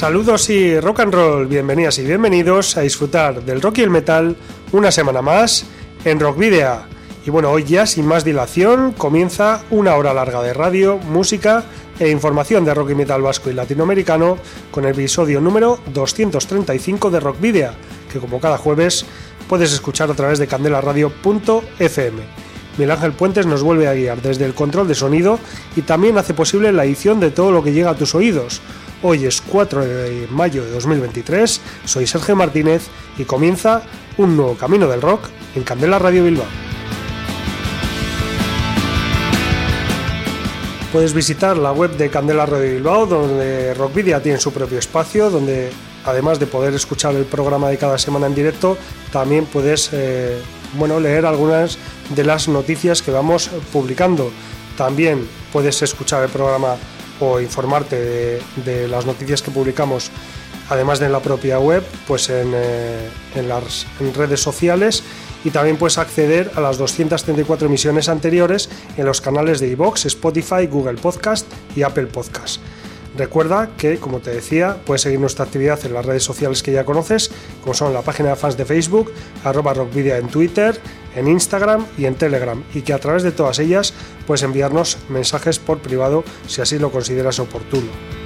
Saludos y rock and roll, bienvenidas y bienvenidos a disfrutar del rock y el metal una semana más en Rock Video. Y bueno, hoy ya sin más dilación comienza una hora larga de radio, música e información de rock y metal vasco y latinoamericano con el episodio número 235 de Rock Video, que como cada jueves puedes escuchar a través de candelaradio.fm. Miguel Ángel Puentes nos vuelve a guiar desde el control de sonido y también hace posible la edición de todo lo que llega a tus oídos Hoy es 4 de mayo de 2023, soy Sergio Martínez y comienza un nuevo camino del rock en Candela Radio Bilbao. Puedes visitar la web de Candela Radio Bilbao, donde Rockvidia tiene su propio espacio, donde además de poder escuchar el programa de cada semana en directo, también puedes eh, bueno, leer algunas de las noticias que vamos publicando. También puedes escuchar el programa o informarte de, las noticias que publicamos, además de en la propia web, pues en, eh, las redes sociales y también puedes acceder a las 234 emisiones anteriores en los canales de iVoox, Spotify, Google Podcast y Apple Podcast. Recuerda que, como te decía, puedes seguir nuestra actividad en las redes sociales que ya conoces, como son la página de fans de Facebook, arroba rockvidia en Twitter, en Instagram y en Telegram, y que a través de todas ellas puedes enviarnos mensajes por privado si así lo consideras oportuno.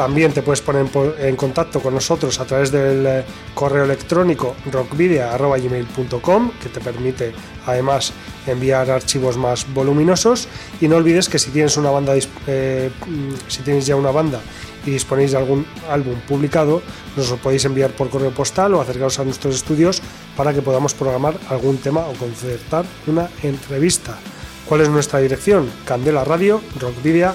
También te puedes poner en contacto con nosotros a través del eh, correo electrónico rockvidia.gmail.com que te permite además enviar archivos más voluminosos y no olvides que si tienes una banda eh, si tienes ya una banda y disponéis de algún álbum publicado nos lo podéis enviar por correo postal o acercaros a nuestros estudios para que podamos programar algún tema o concertar una entrevista. ¿Cuál es nuestra dirección? Candela Radio, Rockvidia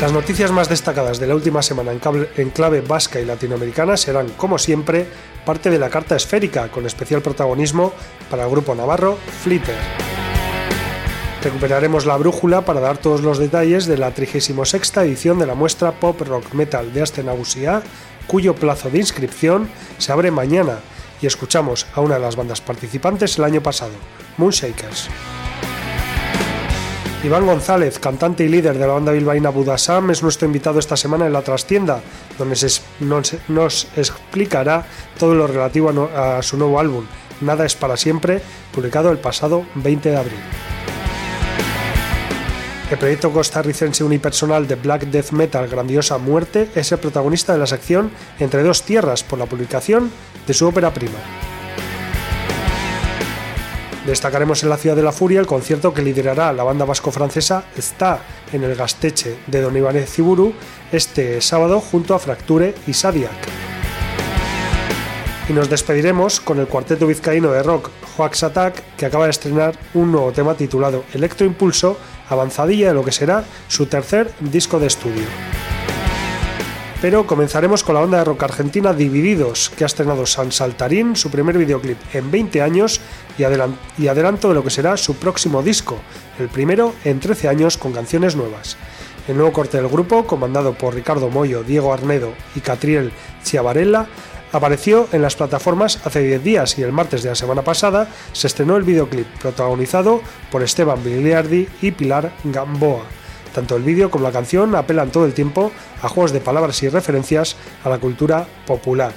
Las noticias más destacadas de la última semana en, clave vasca y latinoamericana serán, como siempre, parte de la carta esférica, con especial protagonismo para el grupo navarro Flitter. Recuperaremos la brújula para dar todos los detalles de la 36 edición de la muestra Pop Rock Metal de Astenagusia, cuyo plazo de inscripción se abre mañana, y escuchamos a una de las bandas participantes el año pasado, Moonshakers. Iván González, cantante y líder de la banda bilbaína Budasam, es nuestro invitado esta semana en la trastienda, donde nos, explicará todo lo relativo a, su nuevo álbum, Nada es para siempre, publicado el pasado 20 de abril. El proyecto costarricense unipersonal de Black Death Metal Grandiosa Muerte es el protagonista de la sección Entre dos tierras por la publicación de su ópera prima. Destacaremos en la Ciudad de la Furia el concierto que liderará la banda vasco-francesa Está en el Gasteche de Don Iván Ciburu este sábado junto a Fracture y Sadiak. Y nos despediremos con el cuarteto vizcaíno de rock Hoax Attack que acaba de estrenar un nuevo tema titulado Electroimpulso, avanzadilla de lo que será su tercer disco de estudio. Pero comenzaremos con la banda de rock argentina Divididos, que ha estrenado San Saltarín, su primer videoclip en 20 años y, adelanto de lo que será su próximo disco, el primero en 13 años con canciones nuevas. El nuevo corte del grupo, comandado por Ricardo Moyo, Diego Arnedo y Catriel Chiavarella, apareció en las plataformas hace 10 días y el martes de la semana pasada se estrenó el videoclip protagonizado por Esteban Biliardi y Pilar Gamboa. Tanto el vídeo como la canción apelan todo el tiempo a juegos de palabras y referencias a la cultura popular.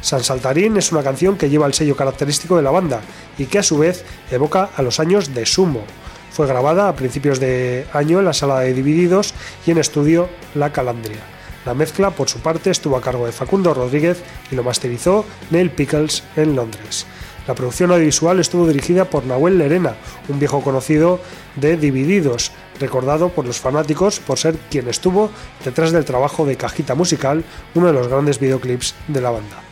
San Saltarín es una canción que lleva el sello característico de la banda y que a su vez evoca a los años de Sumo. Fue grabada a principios de año en la sala de Divididos y en estudio La Calandria. La mezcla, por su parte, estuvo a cargo de Facundo Rodríguez y lo masterizó Neil Pickles en Londres. La producción audiovisual estuvo dirigida por Nahuel Lerena, un viejo conocido de Divididos, recordado por los fanáticos por ser quien estuvo detrás del trabajo de Cajita Musical, uno de los grandes videoclips de la banda.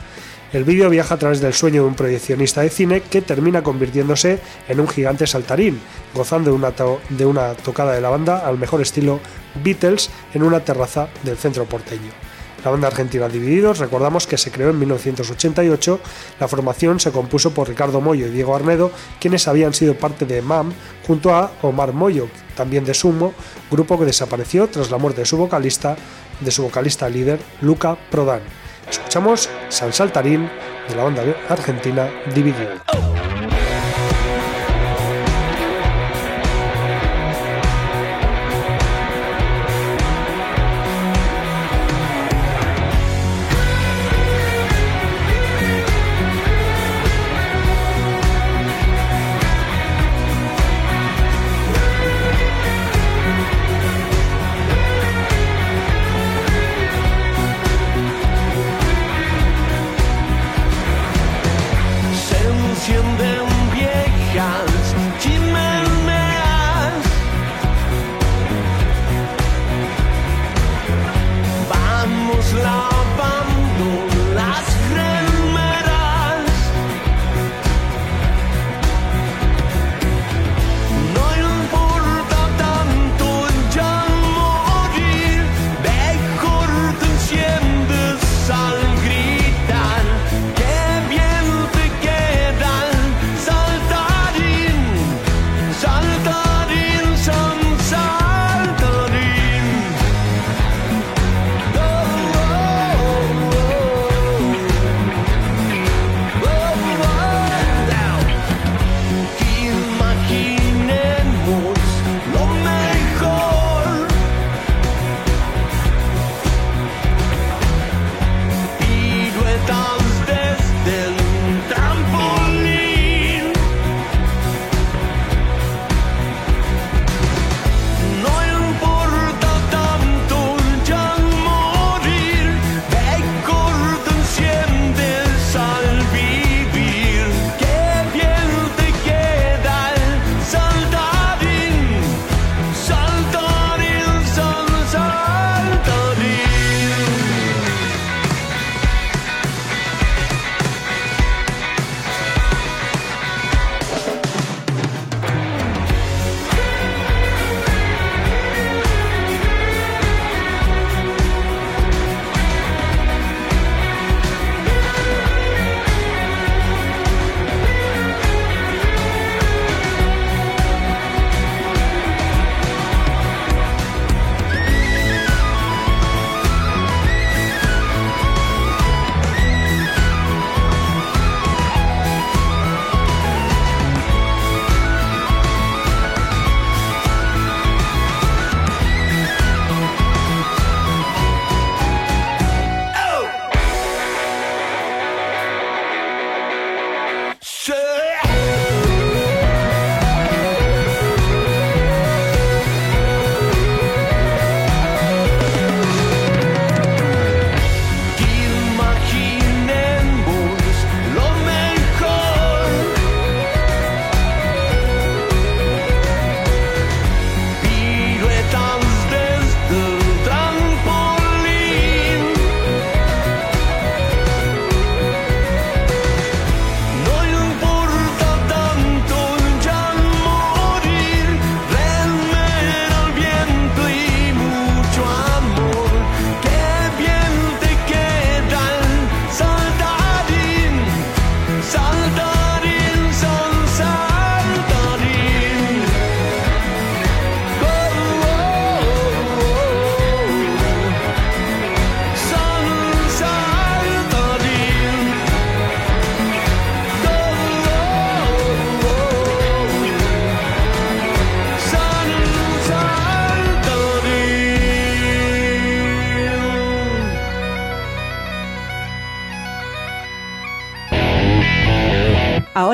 El vídeo viaja a través del sueño de un proyeccionista de cine que termina convirtiéndose en un gigante saltarín, gozando de una, de una tocada de la banda al mejor estilo Beatles en una terraza del centro porteño. La banda argentina Divididos, recordamos que se creó en 1988, la formación se compuso por Ricardo Moyo y Diego Arnedo, quienes habían sido parte de MAM, junto a Omar Moyo, también de Sumo, grupo que desapareció tras la muerte de su vocalista, de su vocalista líder, Luca Prodan. Escuchamos San Saltarín de la banda argentina Dividido.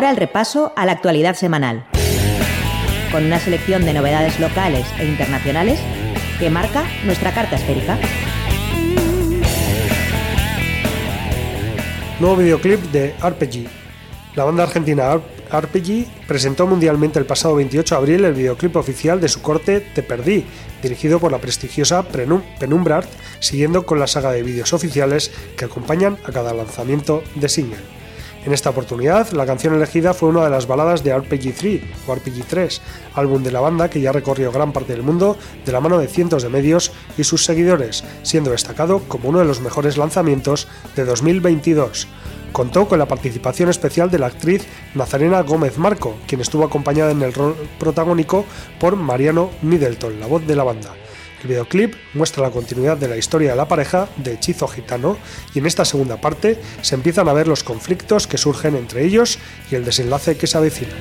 Ahora el repaso a la actualidad semanal. con una selección de novedades locales e internacionales que marca nuestra carta esférica. Nuevo videoclip de RPG. La banda argentina RPG presentó mundialmente el pasado 28 de abril el videoclip oficial de su corte Te Perdí, dirigido por la prestigiosa Penumbra siguiendo con la saga de vídeos oficiales que acompañan a cada lanzamiento de single. En esta oportunidad, la canción elegida fue una de las baladas de RPG 3 o RPG 3, álbum de la banda que ya recorrió gran parte del mundo de la mano de cientos de medios y sus seguidores, siendo destacado como uno de los mejores lanzamientos de 2022. Contó con la participación especial de la actriz Nazarena Gómez Marco, quien estuvo acompañada en el rol protagónico por Mariano Middleton, la voz de la banda. El videoclip muestra la continuidad de la historia de la pareja de Hechizo Gitano y en esta segunda parte se empiezan a ver los conflictos que surgen entre ellos y el desenlace que se avecina.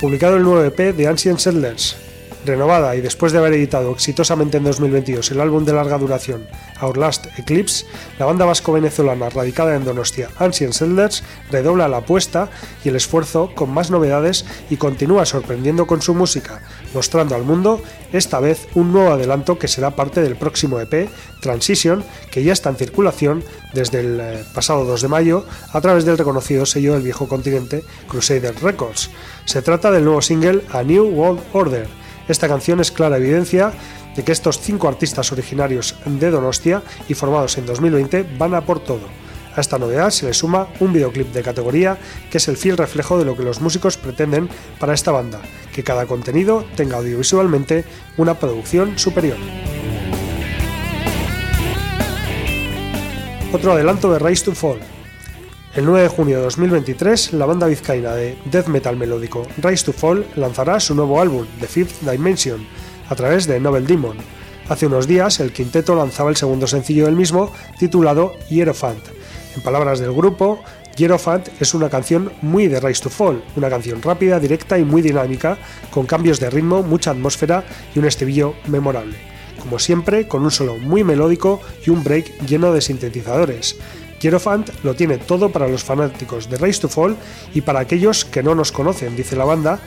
Publicado el nuevo EP de Ancient Settlers, renovada y después de haber editado exitosamente en 2022 el álbum de larga duración Our Last Eclipse, la banda vasco-venezolana radicada en Donostia, Ancient Settlers, redobla la apuesta y el esfuerzo con más novedades y continúa sorprendiendo con su música, mostrando al mundo esta vez un nuevo adelanto que será parte del próximo EP, Transition, que ya está en circulación desde el eh, pasado 2 de mayo a través del reconocido sello del viejo continente Crusader Records. Se trata del nuevo single A New World Order, esta canción es clara evidencia de que estos cinco artistas originarios de Donostia y formados en 2020 van a por todo. A esta novedad se le suma un videoclip de categoría que es el fiel reflejo de lo que los músicos pretenden para esta banda, que cada contenido tenga audiovisualmente una producción superior. Otro adelanto de Rise to Fall, el 9 de junio de 2023, la banda vizcaína de death metal melódico Rise to Fall lanzará su nuevo álbum, The Fifth Dimension, a través de Novel Demon. Hace unos días, el quinteto lanzaba el segundo sencillo del mismo, titulado Hierophant. En palabras del grupo, Hierophant es una canción muy de Rise to Fall, una canción rápida, directa y muy dinámica, con cambios de ritmo, mucha atmósfera y un estribillo memorable. Como siempre, con un solo muy melódico y un break lleno de sintetizadores. Hierophant lo tiene todo para los fanáticos de Race to Fall y para aquellos que no nos conocen, dice la banda,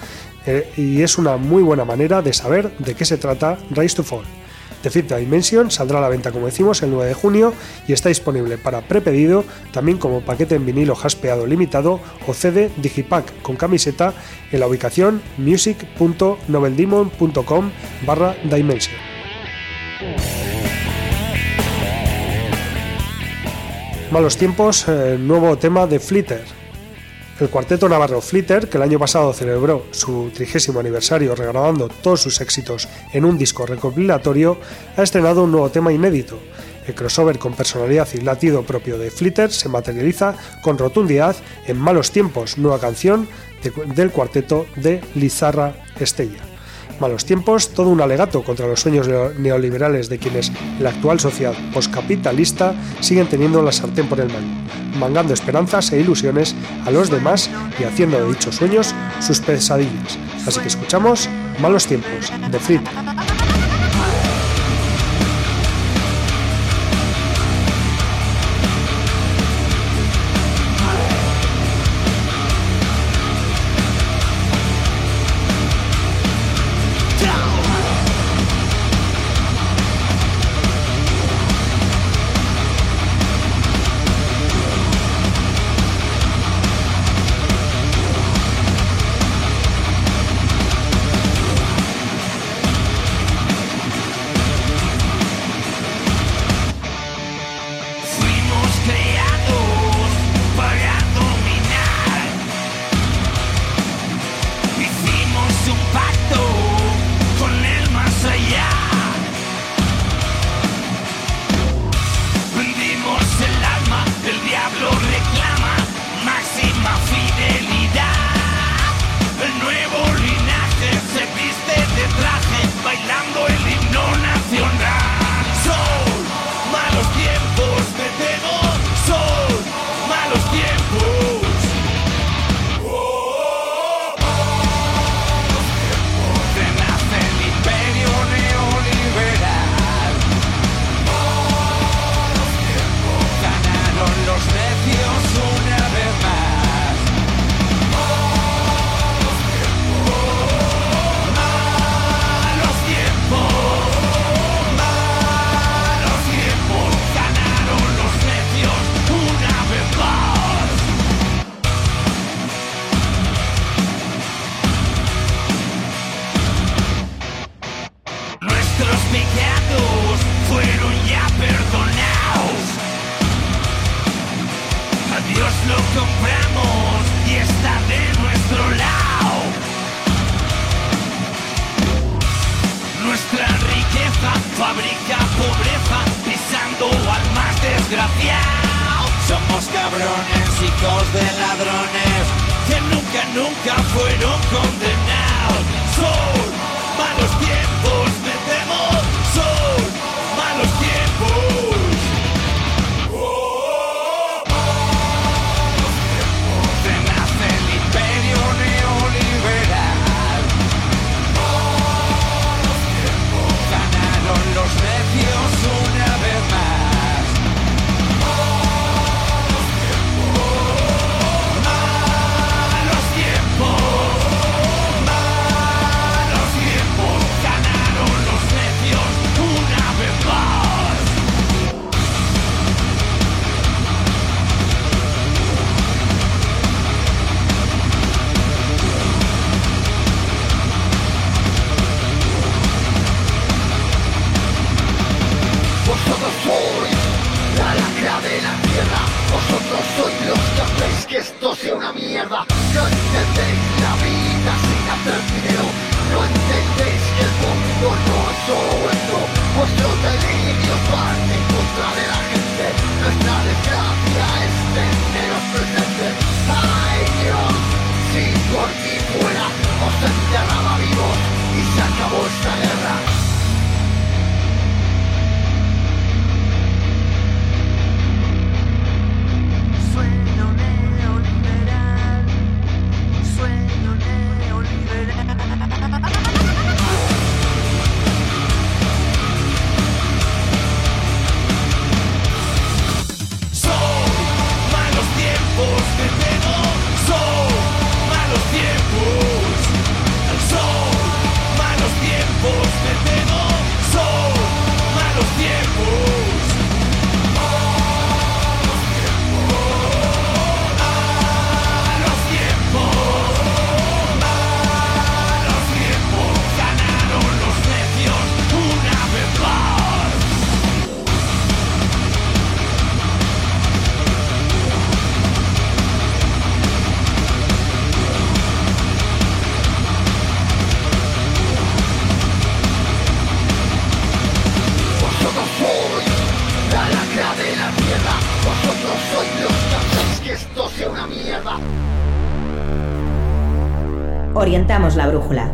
eh, y es una muy buena manera de saber de qué se trata Race to Fall. The Fifth Dimension saldrá a la venta, como decimos, el 9 de junio y está disponible para prepedido, también como paquete en vinilo jaspeado limitado o CD Digipack con camiseta en la ubicación music.noveldemon.com barra Dimension. Malos tiempos, eh, nuevo tema de Flitter. El cuarteto navarro Flitter, que el año pasado celebró su trigésimo aniversario regrabando todos sus éxitos en un disco recopilatorio, ha estrenado un nuevo tema inédito. El crossover con personalidad y latido propio de Flitter se materializa con rotundidad en Malos tiempos, nueva canción del cuarteto de Lizarra Estella. Malos tiempos, todo un alegato contra los sueños neoliberales de quienes en la actual sociedad poscapitalista siguen teniendo la sartén por el mango, mangando esperanzas e ilusiones a los demás y haciendo de dichos sueños sus pesadillas. Así que escuchamos Malos tiempos, de Frit. Orientamos la brújula,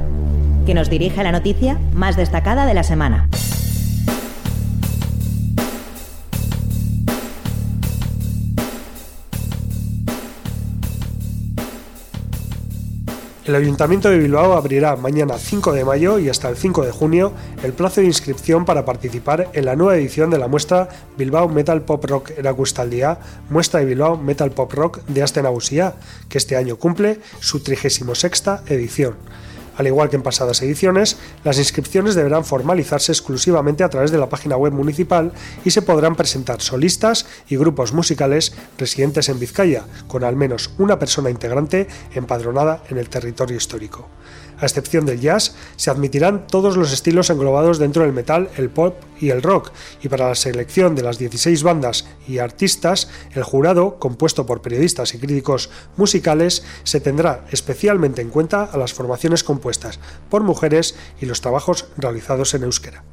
que nos dirige a la noticia más destacada de la semana. El Ayuntamiento de Bilbao abrirá mañana 5 de mayo y hasta el 5 de junio el plazo de inscripción para participar en la nueva edición de la muestra Bilbao Metal Pop Rock Erakustaldia, muestra de Bilbao Metal Pop Rock de Aste Nagusia, que este año cumple su 36 edición. Al igual que en pasadas ediciones, las inscripciones deberán formalizarse exclusivamente a través de la página web municipal y se podrán presentar solistas y grupos musicales residentes en Vizcaya, con al menos una persona integrante empadronada en el territorio histórico. A excepción del jazz, se admitirán todos los estilos englobados dentro del metal, el pop y el rock, y para la selección de las 16 bandas y artistas, el jurado, compuesto por periodistas y críticos musicales, se tendrá especialmente en cuenta a las formaciones compuestas por mujeres y los trabajos realizados en euskera.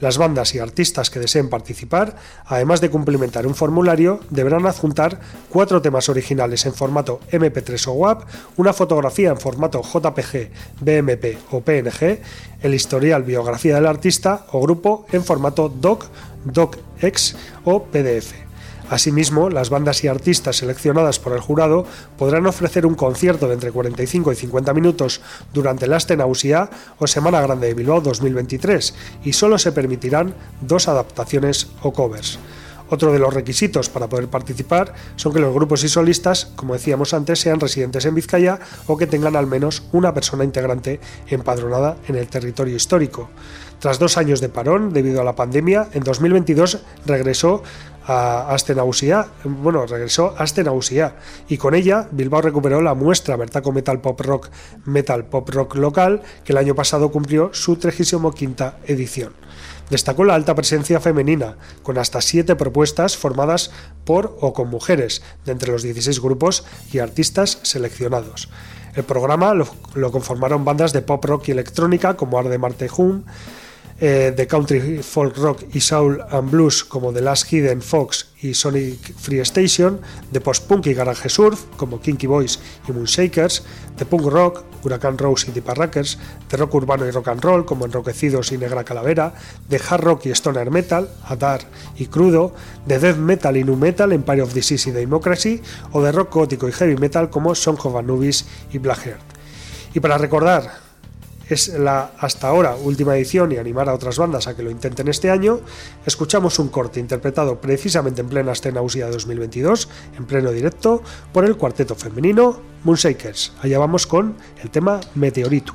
Las bandas y artistas que deseen participar, además de cumplimentar un formulario, deberán adjuntar cuatro temas originales en formato MP3 o WAP, una fotografía en formato JPG, BMP o PNG, el historial biografía del artista o grupo en formato DOC, DOCX o PDF. Asimismo, las bandas y artistas seleccionadas por el jurado podrán ofrecer un concierto de entre 45 y 50 minutos durante el Astenausia o Semana Grande de Bilbao 2023 y solo se permitirán dos adaptaciones o covers. Otro de los requisitos para poder participar son que los grupos y solistas, como decíamos antes, sean residentes en Vizcaya o que tengan al menos una persona integrante empadronada en el territorio histórico. Tras dos años de parón debido a la pandemia, en 2022 regresó a Astenausia, bueno, regresó a Astenausia y con ella Bilbao recuperó la muestra Bertaco Metal Pop Rock Metal Pop Rock local que el año pasado cumplió su 35 edición. Destacó la alta presencia femenina, con hasta siete propuestas formadas por o con mujeres, de entre los 16 grupos y artistas seleccionados. El programa lo, conformaron bandas de pop rock y electrónica como Arde Marte eh, de country, folk rock y soul and blues como The Last Hidden Fox y Sonic Free Station, de post-punk y garage surf como Kinky Boys y Moonshakers, de punk rock, Huracán Rose y Deep Rackers, de rock urbano y rock and roll como Enroquecidos y Negra Calavera, de hard rock y stoner metal, Adar y Crudo, de death metal y nu metal, Empire of Disease y Democracy, o de rock gótico y heavy metal como Song of Anubis y Blackheart. Y para recordar es la hasta ahora última edición y animar a otras bandas a que lo intenten este año, escuchamos un corte interpretado precisamente en plena escena USIA 2022, en pleno directo, por el cuarteto femenino Moonshakers. Allá vamos con el tema Meteorito.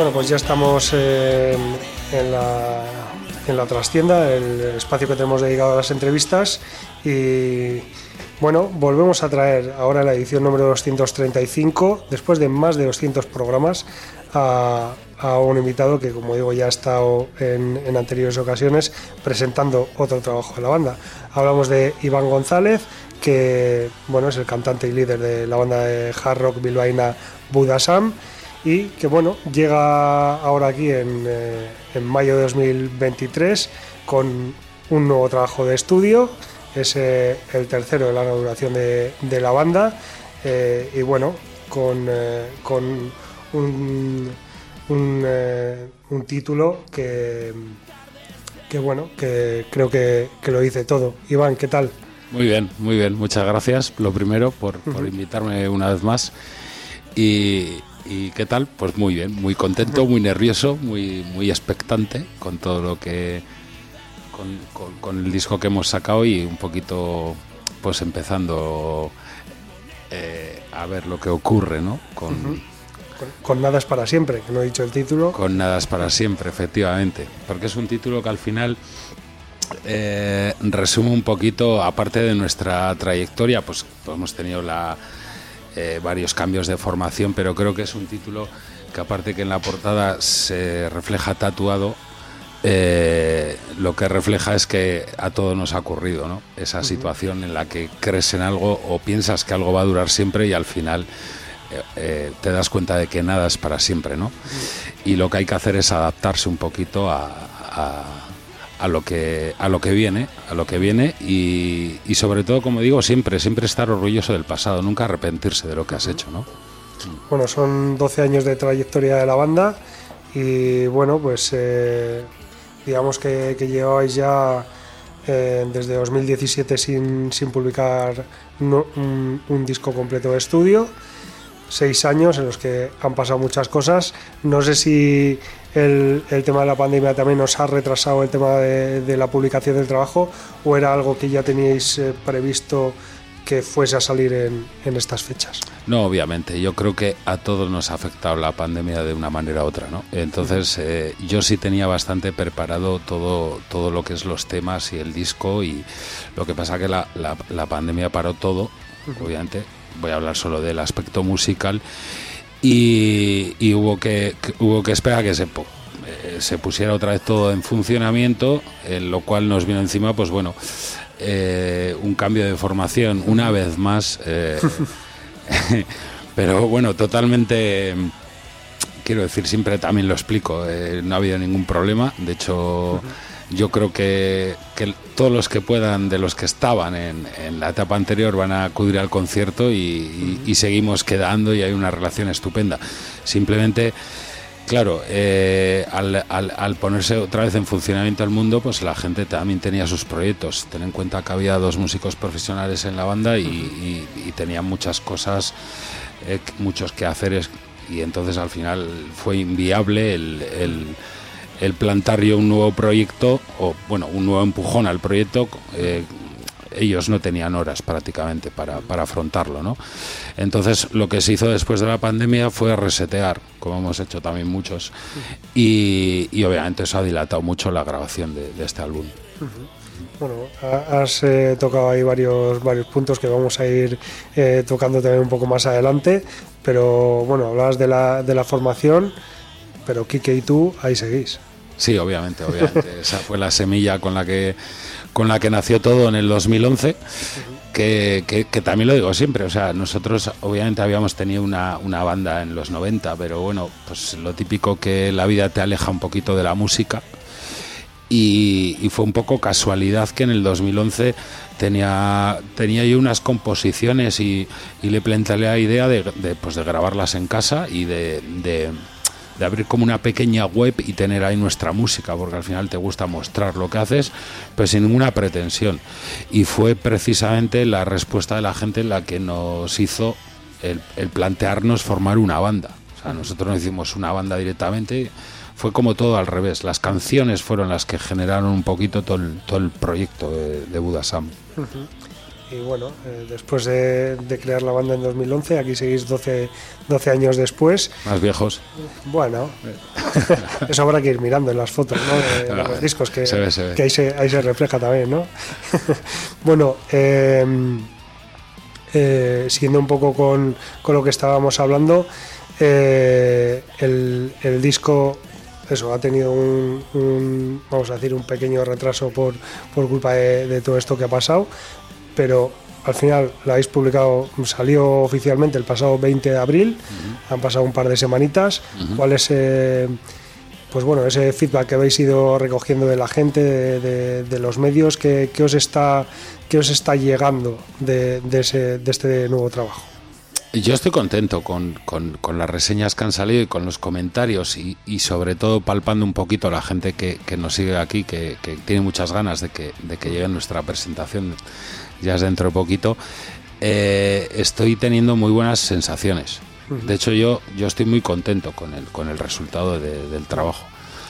Bueno, pues ya estamos en, en la en la trastienda, el espacio que tenemos dedicado a las entrevistas. Y bueno, volvemos a traer ahora la edición número 235, después de más de 200 programas, a, un invitado que, como digo, ya ha estado en, anteriores ocasiones presentando otro trabajo de la banda. Hablamos de Iván González, que bueno, es el cantante y líder de la banda de hard rock bilbaína Budasam y que bueno, llega ahora aquí en, eh, en mayo de 2023 con un nuevo trabajo de estudio, es eh, el tercero de larga duración de, de la banda eh, y bueno, con, con un, un, un título que, que bueno, que creo que, que lo dice todo. Iván, ¿qué tal? Muy bien, muy bien. Muchas gracias, lo primero, por, por invitarme una vez más. Y, y ¿qué tal? Pues muy bien, muy contento, muy nervioso, muy, muy expectante con todo lo que... Con, con- con el disco que hemos sacado y un poquito, pues empezando eh, a ver lo que ocurre, ¿no? Con, Con, con Nada es para siempre, que no he dicho el título. con Nada es para siempre, efectivamente. Porque es un título que al final eh, resume un poquito, aparte de nuestra trayectoria, pues, pues hemos tenido la, eh, varios cambios de formación, pero creo que es un título que aparte que en la portada se refleja tatuado, eh, lo que refleja es que a todos nos ha ocurrido, ¿no? Esa situación en la que crees en algo o piensas que algo va a durar siempre y al final eh, te das cuenta de que nada es para siempre, ¿no? Y lo que hay que hacer es adaptarse un poquito a, a- a lo que a lo que viene, a lo que viene y, y sobre todo, como digo, siempre siempre estar orgulloso del pasado, nunca arrepentirse de lo que has hecho, ¿no? Bueno, son 12 años de trayectoria de la banda y bueno, pues eh, digamos que, que ya eh, desde 2017 sin, sin publicar no- un, un disco completo de estudio. Seis años en los que han pasado muchas cosas. No sé si el, el tema de la pandemia también os ha retrasado el tema de, de la publicación del trabajo o era algo que ya teníais eh, previsto que fuese a salir en, en estas fechas. No, obviamente. Yo creo que a todos nos ha afectado la pandemia de una manera u otra, ¿no? Entonces, eh, yo sí tenía bastante preparado todo, todo lo que es los temas y el disco y lo que pasa que la, la- la pandemia paró todo, obviamente. Voy a hablar solo del aspecto musical y, hubo que, hubo que esperar a que se eh, se pusiera otra vez todo en funcionamiento, en lo cual nos vino encima, pues bueno, eh, un cambio de formación una vez más. eh, pero bueno, totalmente, quiero decir, siempre también lo explico, eh, no ha habido ningún problema. De hecho, yo creo que, que todos los que puedan, de los que estaban en, en la etapa anterior, van a acudir al concierto y, y- y seguimos quedando y hay una relación estupenda. Simplemente... Claro, eh, al, al- al ponerse otra vez en funcionamiento el mundo, pues la gente también tenía sus proyectos. Ten en cuenta que había dos músicos profesionales en la banda y, y- y tenían muchas cosas, eh, muchos quehaceres, y entonces al final fue inviable el, el- el plantar yo un nuevo proyecto, o bueno, un nuevo empujón al proyecto. eh, ellos no tenían horas prácticamente para, para afrontarlo, ¿no? Entonces lo que se hizo después de la pandemia fue resetear, como hemos hecho también muchos, y, y obviamente eso ha dilatado mucho la grabación de, de este álbum. Bueno, ha- has eh, tocado ahí varios, varios puntos que vamos a ir eh, tocando también un poco más adelante, pero bueno, hablabas de la, de la formación, pero Kike y tú ahí seguís. Sí, obviamente, obviamente. Esa fue la semilla con la que con la que nació todo en el 2011. Que, que- que también lo digo siempre, o sea, nosotros obviamente habíamos tenido una, una banda en los 90, pero bueno, pues lo típico que la vida te aleja un poquito de la música y, y fue un poco casualidad que en el 2011 tenía, tenía yo unas composiciones y, y le planteé la idea de, de, pues de grabarlas en casa y de, de- de abrir como una pequeña web y tener ahí nuestra música, porque al final te gusta mostrar lo que haces, pues sin ninguna pretensión. Y fue precisamente la respuesta de la gente la que nos hizo el, el plantearnos formar una banda. O sea, nosotros no hicimos una banda directamente, fue como todo al revés. Las canciones fueron las que generaron un poquito todo el, todo el proyecto de, de Budasam. Y bueno, eh, después de, de crear la banda en 2011, aquí seguís 12, 12 años después. Más viejos. Bueno, eso habrá que ir mirando en las fotos, ¿no? De, de los discos, que, Se ve, se ve. que ahí, se, ahí se refleja también, ¿no? bueno, eh, eh, siguiendo un poco con, con lo que estábamos hablando, eh, el, el disco eso ha tenido un, un, vamos a decir un pequeño retraso por, por culpa de, de todo esto que ha pasado pero al final lo habéis publicado salió oficialmente el pasado 20 de abril. Han pasado un par de semanitas. Cuál es eh, pues bueno ese feedback que habéis ido recogiendo de la gente de, de- de los medios que os está que os está llegando de, de ese, de este nuevo trabajo Yo estoy contento con, con- con las reseñas que han salido y con los comentarios y, y sobre todo palpando un poquito a la gente que, que nos sigue aquí, que, que tiene muchas ganas de que, de que llegue nuestra presentación ya es dentro de poquito. Eh, estoy teniendo muy buenas sensaciones. De hecho, yo, yo estoy muy contento con el, con el resultado de- del trabajo.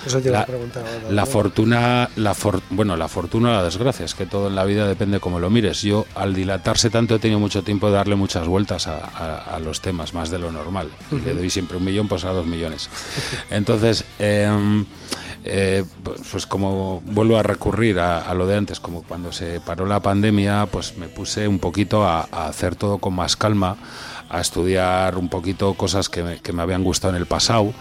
eso te La- ahora, La fortuna, la for- bueno, la fortuna o la desgracia, es que todo en la vida depende como lo mires. Yo, al dilatarse tanto, he tenido mucho tiempo de darle muchas vueltas a, a- a los temas, más de lo normal. Le doy siempre un millón, pues a dos millones. Entonces, em, eh, pues como vuelvo a recurrir a, a lo de antes, como cuando se paró la pandemia, pues me puse un poquito a, a hacer todo con más calma, a estudiar un poquito cosas que me, que me habían gustado en el pasado.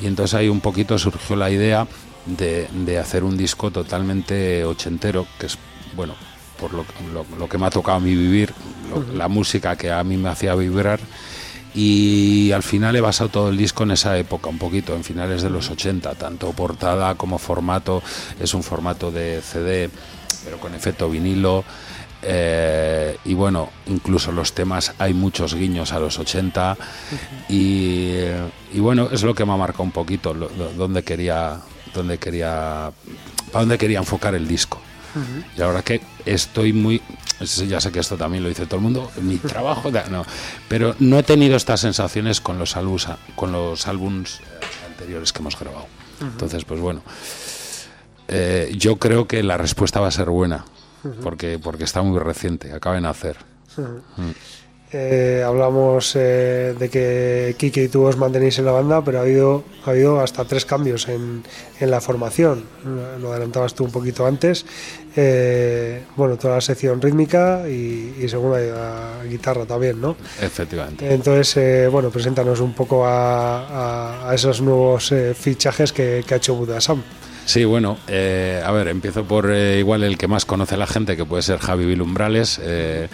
Y entonces ahí un poquito surgió la idea de, de hacer un disco totalmente ochentero, que es, bueno, por lo, lo- lo que me ha tocado a mí vivir, lo- la música que a mí me hacía vibrar. Y al final he basado todo el disco en esa época, un poquito, en finales de los 80, tanto portada como formato. Es un formato de CD, pero con efecto vinilo. eh, y bueno, incluso los temas hay muchos guiños a los 80. Y, y bueno, es lo que me ha marcado un poquito, lo- lo- dónde quería, dónde quería, para dónde quería enfocar el disco. Y ahora que estoy muy. Ya sé que esto también lo dice todo el mundo, mi trabajo, no, pero no he tenido estas sensaciones con los álbums, con los álbums eh, anteriores que hemos grabado. Entonces, pues bueno, eh, yo creo que la respuesta va a ser buena, porque, porque está muy reciente, acaba de nacer. Eh, hablamos eh, de que Kike y tú os mantenéis en la banda, pero ha habido, ha habido hasta tres cambios en, en la formación. Lo- adelantabas tú un poquito antes. Eh, bueno, toda la sección rítmica y, y segunda la guitarra también, ¿no? Efectivamente. Entonces, bueno, preséntanos un poco a, a- a esos nuevos fichajes que, que ha hecho Buda Sam. Sí, bueno, eh, a ver, empiezo por eh, igual el que más conoce la gente, que puede ser Javi Vilumbrales. Eh,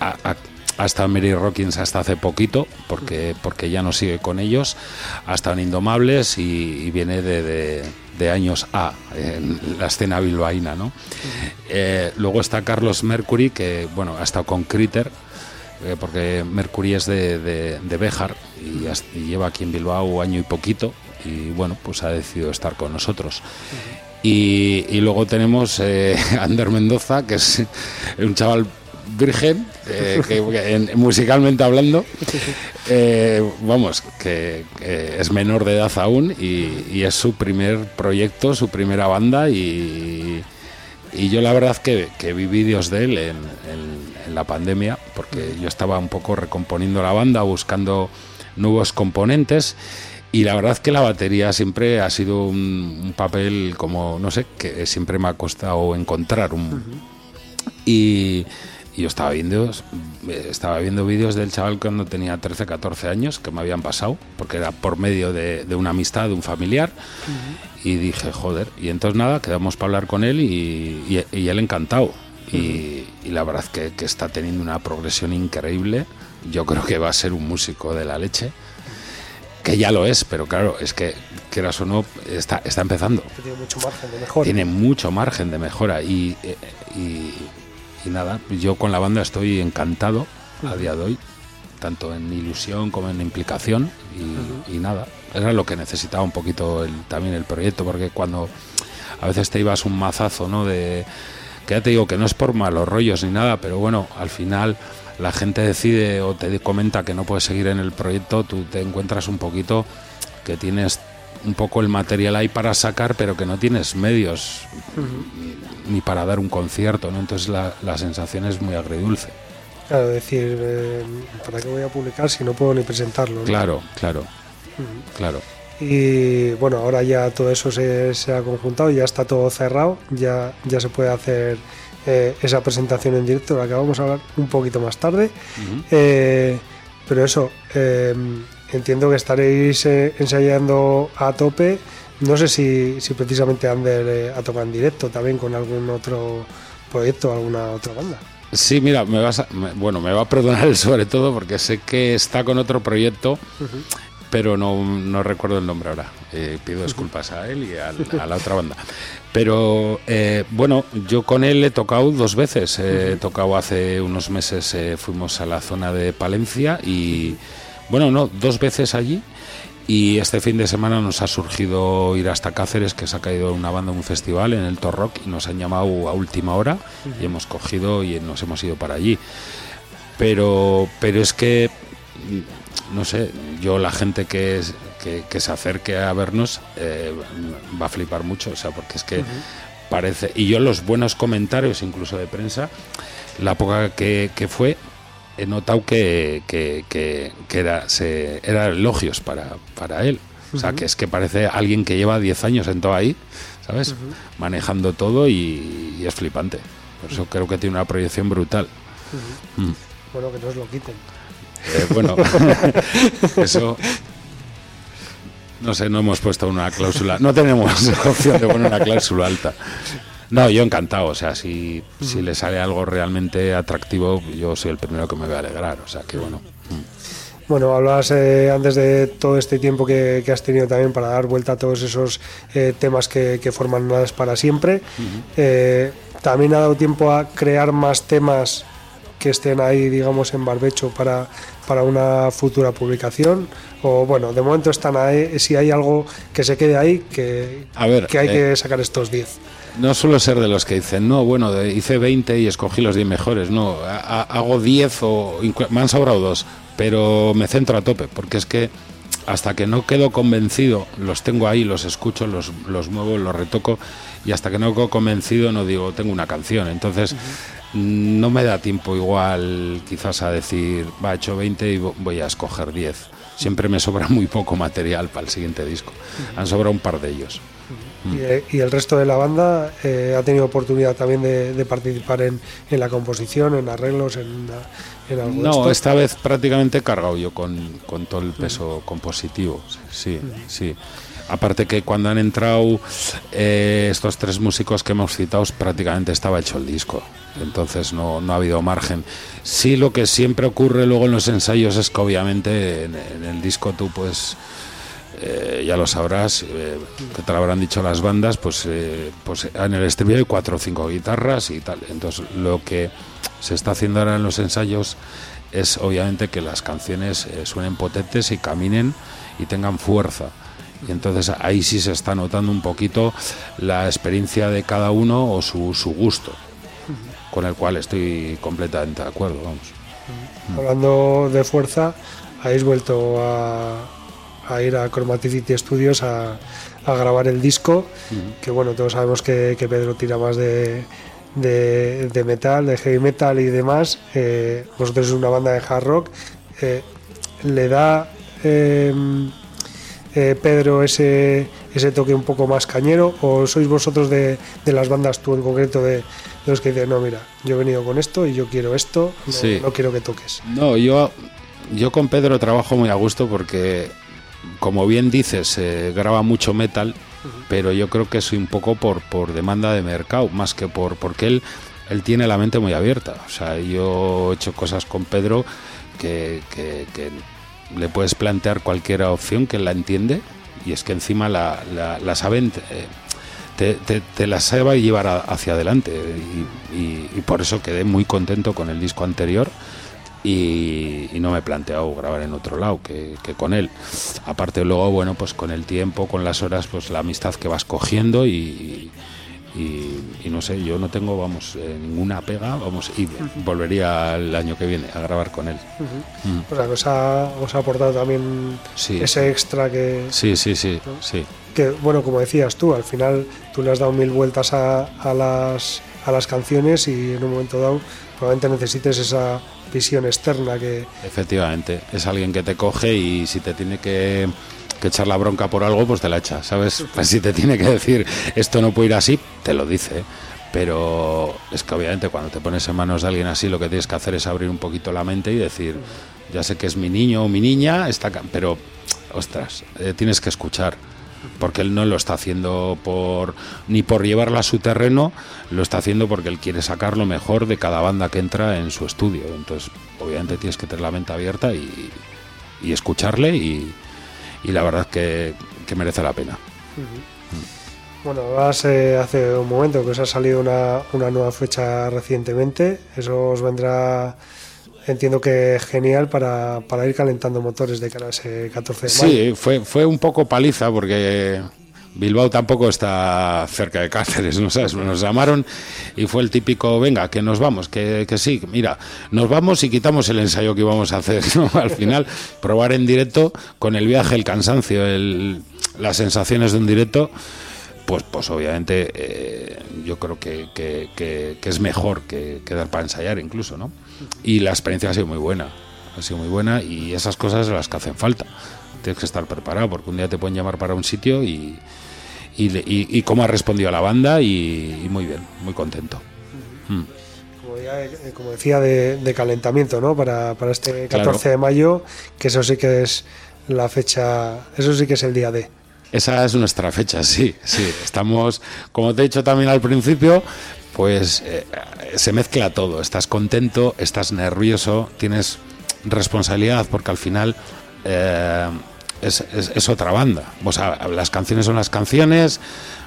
en Mary Rockins hasta hace poquito, porque, porque ya no sigue con ellos. Ha estado en Indomables y, viene de, de- años A, en la escena bilbaína, ¿no? Eh, luego está Carlos Mercury, que, bueno, ha estado con Critter, eh, porque Mercury es de, de, Béjar y, lleva aquí en Bilbao año y poquito y bueno, pues ha decidido estar con nosotros. Y, y luego tenemos eh, a Ander Mendoza, que es un chaval virgen, eh, que, que en- musicalmente hablando, eh, vamos, que, que es menor de edad aún y, y es su primer proyecto, su primera banda y, y yo la verdad que, que vi vídeos de él en, en- en la pandemia, porque yo estaba un poco recomponiendo la banda, buscando nuevos componentes. Y la verdad que la batería siempre ha sido un, un papel como, no sé, que siempre me ha costado encontrar. Un, y, y yo estaba viendo, estaba viendo vídeos del chaval cuando tenía 13, 14 años, que me habían pasado, porque era por medio de, de una amistad, de un familiar. Y dije, joder. Y entonces nada, quedamos para hablar con él y, y- y él encantado. Y, y la verdad que, que está teniendo una progresión increíble. Yo creo que va a ser un músico de la leche. Que ya lo es, pero claro, es que, quieras o no, está, está empezando. Tiene mucho margen de mejora. Tiene mucho margen de mejora. Y, eh, y, y nada, yo con la banda estoy encantado a día de hoy, tanto en ilusión como en implicación. Y, y nada, era lo que necesitaba un poquito el, también el proyecto, porque cuando a veces te ibas un mazazo, ¿no? De que ya te digo que no es por malos rollos ni nada, pero bueno, al final la gente decide o te comenta que no puedes seguir en el proyecto, tú te encuentras un poquito que tienes un poco el material ahí para sacar, pero que no tienes medios ni para dar un concierto, ¿no? Entonces la, la sensación es muy agridulce. Claro, decir, eh, ¿para qué voy a publicar si no puedo ni presentarlo? no? Claro, claro, claro. Y bueno, ahora ya todo eso se, se ha conjuntado, ya está todo cerrado, ya, ya se puede hacer eh, esa presentación en directo, de la que vamos a hablar un poquito más tarde. Eh, pero eso, entiendo que estaréis eh, ensayando a tope. No sé si, si precisamente Ander eh, ha tocado en directo también con algún otro proyecto, alguna otra banda. Sí, mira, me vas a- me- bueno, me va a perdonar sobre todo porque sé que está con otro proyecto, pero no, no recuerdo el nombre ahora. Eh, pido disculpas a él y a la otra banda. Pero eh, bueno, yo con él he tocado dos veces. Eh, He tocado hace unos meses, fuimos a la zona de Palencia y, bueno, no, dos veces allí. Y este fin de semana nos ha surgido ir hasta Cáceres, que se ha caído una banda en un festival en el Torrock y nos han llamado a última hora y hemos cogido y nos hemos ido para allí. Pero, pero es que, mm, no sé, yo la gente que, es- que, que se acerque a vernos eh, va a flipar mucho, o sea, porque es que parece, y yo los buenos comentarios incluso de prensa, la poca que, que fue, he notado que, que, que- que era, se, era elogios para, para él. O sea, que es que parece alguien que lleva 10 años en todo ahí, ¿sabes? Manejando todo y, y es flipante. Por eso creo que tiene una proyección brutal. Mm. Bueno, que no os lo quiten. Eh, bueno, eso. No sé, no hemos puesto una cláusula. No tenemos opción de poner una cláusula alta. No, yo encantado. O sea, si, si le sale algo realmente atractivo, yo soy el primero que me voy a alegrar. O sea, que bueno. Bueno, hablabas eh, antes de todo este tiempo que, que has tenido también para dar vuelta a todos esos eh, temas que, que forman Nada es para siempre. Eh, también ha dado tiempo a crear más temas que estén ahí, digamos, en barbecho para, para una futura publicación. O bueno, de momento están ahí. Si hay algo que se quede ahí, que, A ver, que hay eh, que sacar estos 10. No suelo ser de los que dicen, no, bueno, hice 20 y escogí los 10 mejores. No, ha- hago 10 o me han sobrado dos, pero me centro a tope, porque es que hasta que no quedo convencido, los tengo ahí, los escucho, los, los muevo, los retoco, y hasta que no quedo convencido no digo, tengo una canción. Entonces, no me da tiempo igual quizás a decir, va, he hecho 20 y vo- voy a escoger 10. Siempre me sobra muy poco material para el siguiente disco. Han sobrado un par de ellos. Y, eh, y el resto de la banda eh, ha tenido oportunidad también de, de participar en, en la composición, en arreglos, en, en algo de No, esto. esta vez prácticamente he cargado yo con, con todo el peso compositivo. Sí, sí. Aparte que cuando han entrado eh, estos tres músicos que hemos citado, prácticamente estaba hecho el disco. Entonces no, no ha habido margen. Sí, lo que siempre ocurre luego en los ensayos es que obviamente en, en el disco tú pues eh, ya lo sabrás, eh, que te lo habrán dicho las bandas, pues, eh, pues en el estribillo hay cuatro o cinco guitarras y tal. Entonces lo que se está haciendo ahora en los ensayos es obviamente que las canciones suenen potentes y caminen y tengan fuerza. Y entonces ahí sí se está notando un poquito la experiencia de cada uno o su, su gusto, con el cual estoy completamente de acuerdo, vamos. Hablando de fuerza, habéis vuelto a, a ir a Chromaticity Studios a, a grabar el disco, que bueno, todos sabemos que, que Pedro tira más de, de, de metal, de heavy metal y demás. Eh, vosotros es una banda de hard rock. Eh, ¿Le da eh, eh, Pedro ese, ese toque un poco más cañero o sois vosotros de, de las bandas, tú en concreto, de, de los que dicen, no, mira, yo he venido con esto y yo quiero esto, no, Sí. no quiero que toques? No, yo, yo con Pedro trabajo muy a gusto porque, como bien dices, eh, graba mucho metal, pero yo creo que soy un poco por, por demanda de mercado, más que por porque él, él tiene la mente muy abierta. O sea, yo he hecho cosas con Pedro que, que- que le puedes plantear cualquier opción que él la entiende y es que encima la, la, la saben... eh, te, te, te la sabe llevar a- hacia adelante y, y- y por eso quedé muy contento con el disco anterior y, y no me he planteado grabar en otro lado que, que con él. Aparte luego, bueno, pues con el tiempo, con las horas, pues la amistad que vas cogiendo y, Y, y no sé, yo no tengo, vamos, eh, ninguna pega, vamos, y volvería el año que viene a grabar con él. Mm. O sea, que os ha, os ha aportado también Sí. ese extra que, Sí, sí, sí, sí. que, bueno, como decías tú, al final tú le has dado mil vueltas a, a las, a las canciones y en un momento dado probablemente necesites esa visión externa que, Efectivamente, es alguien que te coge y si te tiene que, que echar la bronca por algo, pues te la echa, ¿sabes? Pues si te tiene que decir esto no puede ir así, te lo dice. Pero es que obviamente cuando te pones en manos de alguien así, lo que tienes que hacer es abrir un poquito la mente y decir, ya sé que es mi niño o mi niña, está, pero, ostras, eh, tienes que escuchar. Porque él no lo está haciendo por ni por llevarla a su terreno, lo está haciendo porque él quiere sacar lo mejor de cada banda que entra en su estudio. Entonces, obviamente tienes que tener la mente abierta y, escucharle y, la verdad que, merece la pena. Bueno, hablabas, eh, hace un momento que os ha salido una, una nueva fecha recientemente. Eso os vendrá, entiendo que genial para, para ir calentando motores de cara a ese 14 de mayo. Sí, fue, fue un poco paliza porque Bilbao tampoco está cerca de Cáceres, ¿no sabes? Nos llamaron y fue el típico, venga, que nos vamos, que, que sí, mira, nos vamos y quitamos el ensayo que íbamos a hacer, ¿no? Al final, probar en directo con el viaje, el cansancio, el, las sensaciones de un directo, pues, pues obviamente eh, yo creo que, que- que- es mejor que, que dar para ensayar incluso, ¿no? Y la experiencia ha sido muy buena, ha sido muy buena y esas cosas son las que hacen falta. Tienes que estar preparado porque un día te pueden llamar para un sitio y, y, y- y cómo ha respondido la banda y, y muy bien, muy contento. Mm. Como, ya, eh, como decía, de, de calentamiento, ¿no? Para, para este 14 Claro. de mayo, que eso sí que es la fecha, eso sí que es el día D. Esa es nuestra fecha, sí, sí. Estamos, como te he dicho también al principio, pues eh, se mezcla todo. Estás contento, estás nervioso, tienes responsabilidad porque al final eh, es, es- es otra banda. O sea, las canciones son las canciones,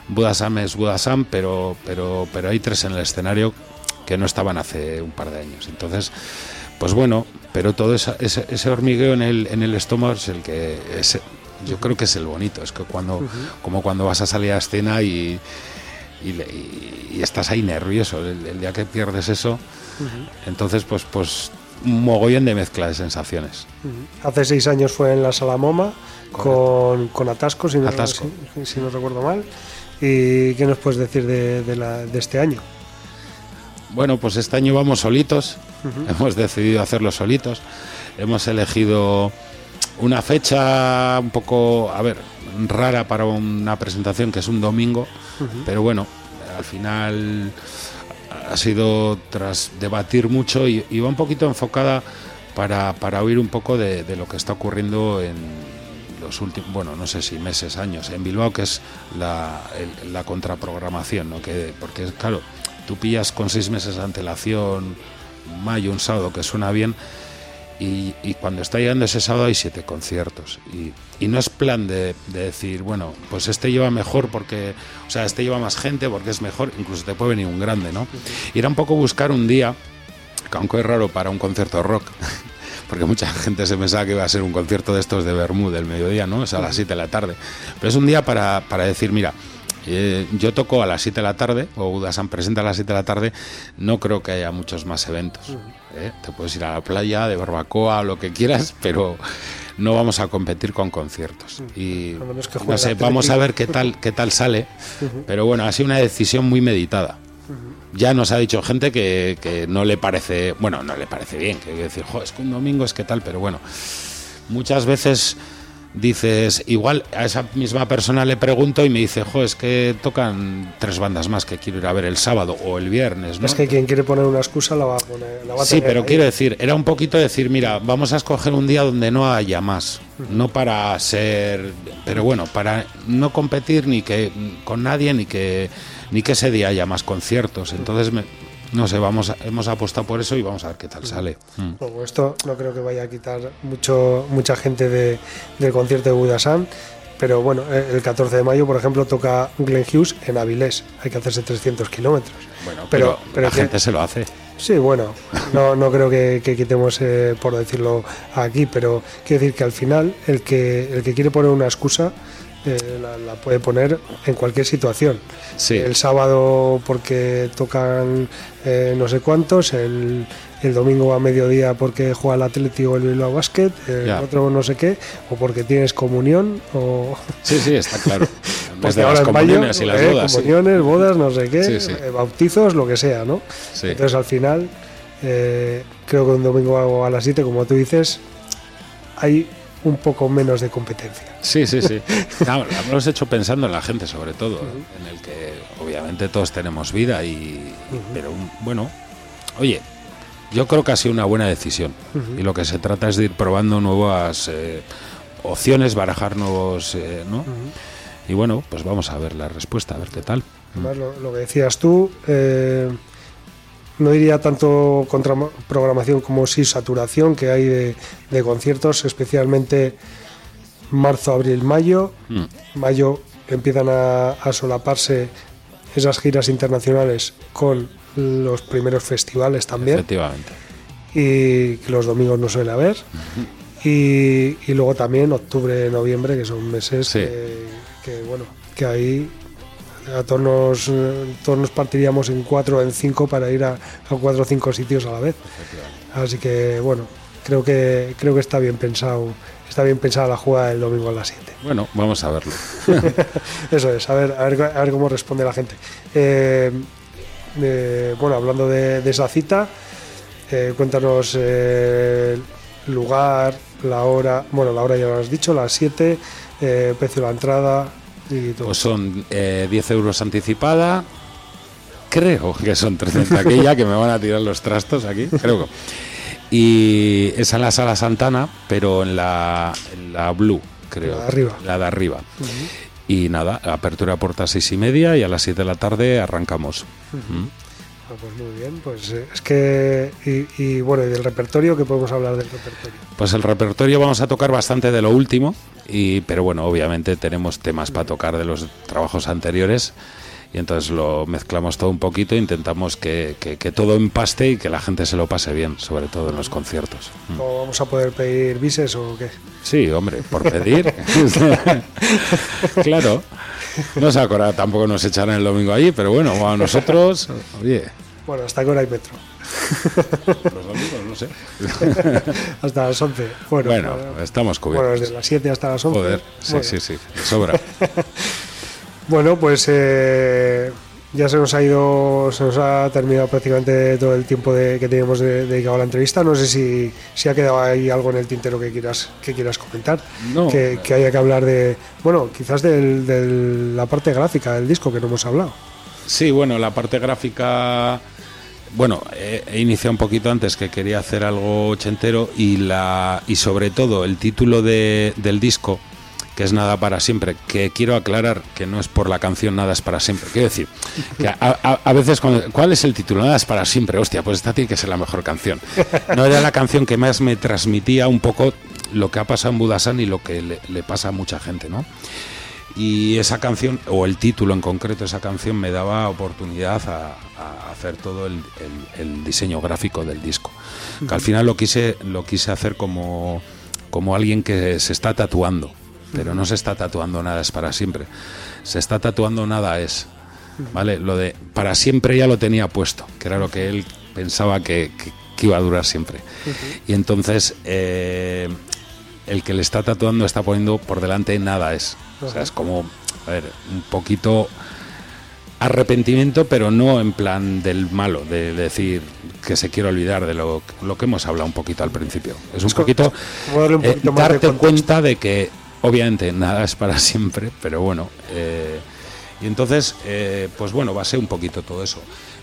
Budasam es Budasam, pero, pero, pero hay tres en el escenario que no estaban hace un par de años. Entonces, pues bueno, pero todo esa- ese, ese hormigueo en el, en el estómago es el que es- yo creo que es el bonito. Es que cuando, como cuando vas a salir a escena y, y, le- y- y estás ahí nervioso, el, el día que pierdes eso, entonces pues, pues un mogollón de mezcla de sensaciones. Hace seis años fue en la Sala Moma con, con Atasco, si no, Atasco. si- si no recuerdo mal. ¿Y qué nos puedes decir de, de la- de este año? Bueno, pues este año vamos solitos, hemos decidido hacerlo solitos, hemos elegido una fecha un poco, a ver, rara para una presentación que es un domingo, pero bueno, al final ha sido tras debatir mucho y, y va un poquito enfocada para, para oír un poco de, de lo que está ocurriendo en los últimos, bueno, no sé si meses, años, en Bilbao, que es la, el- la contraprogramación, ¿no? Que, porque, claro, tú pillas con seis meses de antelación, mayo, un sábado, que suena bien, y, y cuando está llegando ese sábado hay siete conciertos. Y, y no es plan de, de decir, bueno, pues este lleva mejor porque, o sea, este lleva más gente porque es mejor, incluso te puede venir un grande, ¿no? Y era un poco buscar un día, que aunque es raro para un concierto rock, porque mucha gente se pensaba que iba a ser un concierto de estos de Bermud del mediodía, ¿no? Es a las 7 de la tarde. Pero es un día para, para decir, mira, eh, yo toco a las 7 de la tarde, o Udasan presenta a las 7 de la tarde, no creo que haya muchos más eventos. ¿eh? Te puedes ir a la playa, de barbacoa, lo que quieras, pero no vamos a competir con conciertos. Y que no sé, vamos a ver qué tal, qué tal sale, pero bueno, ha sido una decisión muy meditada. Ya nos ha dicho gente que, que no le parece, bueno, no le parece bien, que decir, jo, es que un domingo es que tal, pero bueno, muchas veces dices, igual a esa misma persona le pregunto y me dice, jo, es que tocan tres bandas más que quiero ir a ver el sábado o el viernes, ¿no? Es que quien quiere poner una excusa la va a poner. La va a Sí, pero ahí. quiero decir, era un poquito decir, mira, vamos a escoger un día donde no haya más, no para ser, pero bueno, para no competir ni que con nadie ni que ni que ese día haya más conciertos. Entonces, me- no sé, vamos, a- hemos apostado por eso y vamos a ver qué tal sale. Mm. Bueno, esto no creo que vaya a quitar mucho mucha gente de- del concierto de Budasan, pero bueno, eh, el 14 de mayo, por ejemplo, toca Glenn Hughes en Avilés. Hay que hacerse 300 kilómetros. Bueno, pero, pero, pero la que- gente se lo hace. Sí, bueno, no, no creo que, que quitemos, eh, por decirlo aquí, pero quiero decir que al final el que, el que quiere poner una excusa eh, la, la puede poner en cualquier situación. Sí. El sábado porque tocan eh, no sé cuántos, el, el domingo a mediodía porque juega el Atlético o el Bilbao Basket, el Ya. otro no sé qué, o porque tienes comunión, o Sí, sí, está claro. En vez porque de las ahora en mayo, comuniones y las eh, bodas. sí. comuniones, bodas, no sé qué, Sí, sí. eh, bautizos, lo que sea, ¿no? Entonces al final, eh, creo que un domingo a las 7, como tú dices, hay un poco menos de competencia. Sí, sí, sí. Claro, lo hemos hecho pensando en la gente, sobre todo, en el que obviamente todos tenemos vida y, pero bueno, oye, yo creo que ha sido una buena decisión y lo que se trata es de ir probando nuevas eh, opciones, barajar nuevos, eh, ¿no? Y bueno, pues vamos a ver la respuesta, a ver qué tal. Además, lo, lo que decías tú, eh, no diría tanto contra programación como sí saturación que hay de, de conciertos, especialmente marzo, abril, mayo. Mm. Mayo empiezan a, a solaparse esas giras internacionales con los primeros festivales también Efectivamente. y que los domingos no suele haber. Y, y luego también octubre, noviembre, que son meses Sí. que, que, bueno, que ahí a todos nos, eh, todos nos partiríamos en cuatro o en cinco para ir a, a cuatro o cinco sitios a la vez. Así que bueno, creo que creo que está bien pensado, está bien pensada la jugada del domingo a las 7. Bueno, vamos a verlo. Eso es, a ver, a ver, a ver cómo responde la gente. Eh, eh, bueno, hablando de, de esa cita, eh, cuéntanos eh, lugar, la hora, bueno, la hora ya lo has dicho, las 7, eh, precio de la entrada. Pues son eh, 10 euros anticipada. Creo que son 13 en taquilla, que me van a tirar los trastos aquí. Creo que. Y es en la sala Santana, pero en la, en la Blue, creo. La de arriba. La de arriba. Y nada, apertura a puertas seis y media y a las 7 de la tarde arrancamos. Pues muy bien, pues eh, es que. Y, y, bueno, y del repertorio, que podemos hablar del repertorio? Pues el repertorio vamos a tocar bastante de lo último, y, pero bueno, obviamente tenemos temas para tocar de los trabajos anteriores y entonces lo mezclamos todo un poquito intentamos que, que- que todo empaste y que la gente se lo pase bien, sobre todo en los conciertos. Mm. ¿O vamos a poder pedir bises o qué? Sí, hombre, por pedir. claro. No se acuerda, tampoco nos echarán el domingo allí, pero bueno, a nosotros, oye, Bueno, ¿hasta qué hora hay metro? los domingos no sé. hasta las 11. Bueno, Bueno, bueno, estamos bueno, cubiertos. desde las 7 hasta las 11. Joder, sí, Bueno. sí, sí, sobra. Bueno, pues eh, ya se nos ha ido, se nos ha terminado prácticamente todo el tiempo de- que teníamos de- dedicado a la entrevista. No sé si, si ha quedado ahí algo en el tintero que quieras, que quieras comentar. No. Que, que haya que hablar de, bueno, quizás de la parte gráfica del disco que no hemos hablado. Sí, bueno, la parte gráfica. Bueno, he, he iniciado un poquito antes que quería hacer algo ochentero y la y sobre todo el título de- del disco que es nada para siempre, que quiero aclarar que no es por la canción Nada es para siempre. Quiero decir, que a, a- a veces, cuando- ¿cuál es el título? Nada es para siempre. Hostia, pues esta tiene que ser la mejor canción. No era la canción que más me transmitía un poco lo que ha pasado en Budasán y lo que le, le pasa a mucha gente, ¿no? Y esa canción, o el título en concreto, esa canción me daba oportunidad a, a hacer todo el, el- el diseño gráfico del disco. Que al final lo quise, lo quise hacer como, como alguien que se está tatuando, pero no se está tatuando nada es para siempre. Se está tatuando nada es. ¿Vale? Lo de para siempre ya lo tenía puesto, que era lo que él pensaba que, que- que iba a durar siempre. Y entonces eh, el que le está tatuando está poniendo por delante nada es. O sea, es como, a ver, un poquito arrepentimiento, pero no en plan del malo, de decir que se quiere olvidar de lo, lo que hemos hablado un poquito al principio. Es un poquito, eh, de darte cuenta de que obviamente nada es para siempre, pero bueno. eh, y entonces, eh, pues bueno, va a ser un poquito todo eso.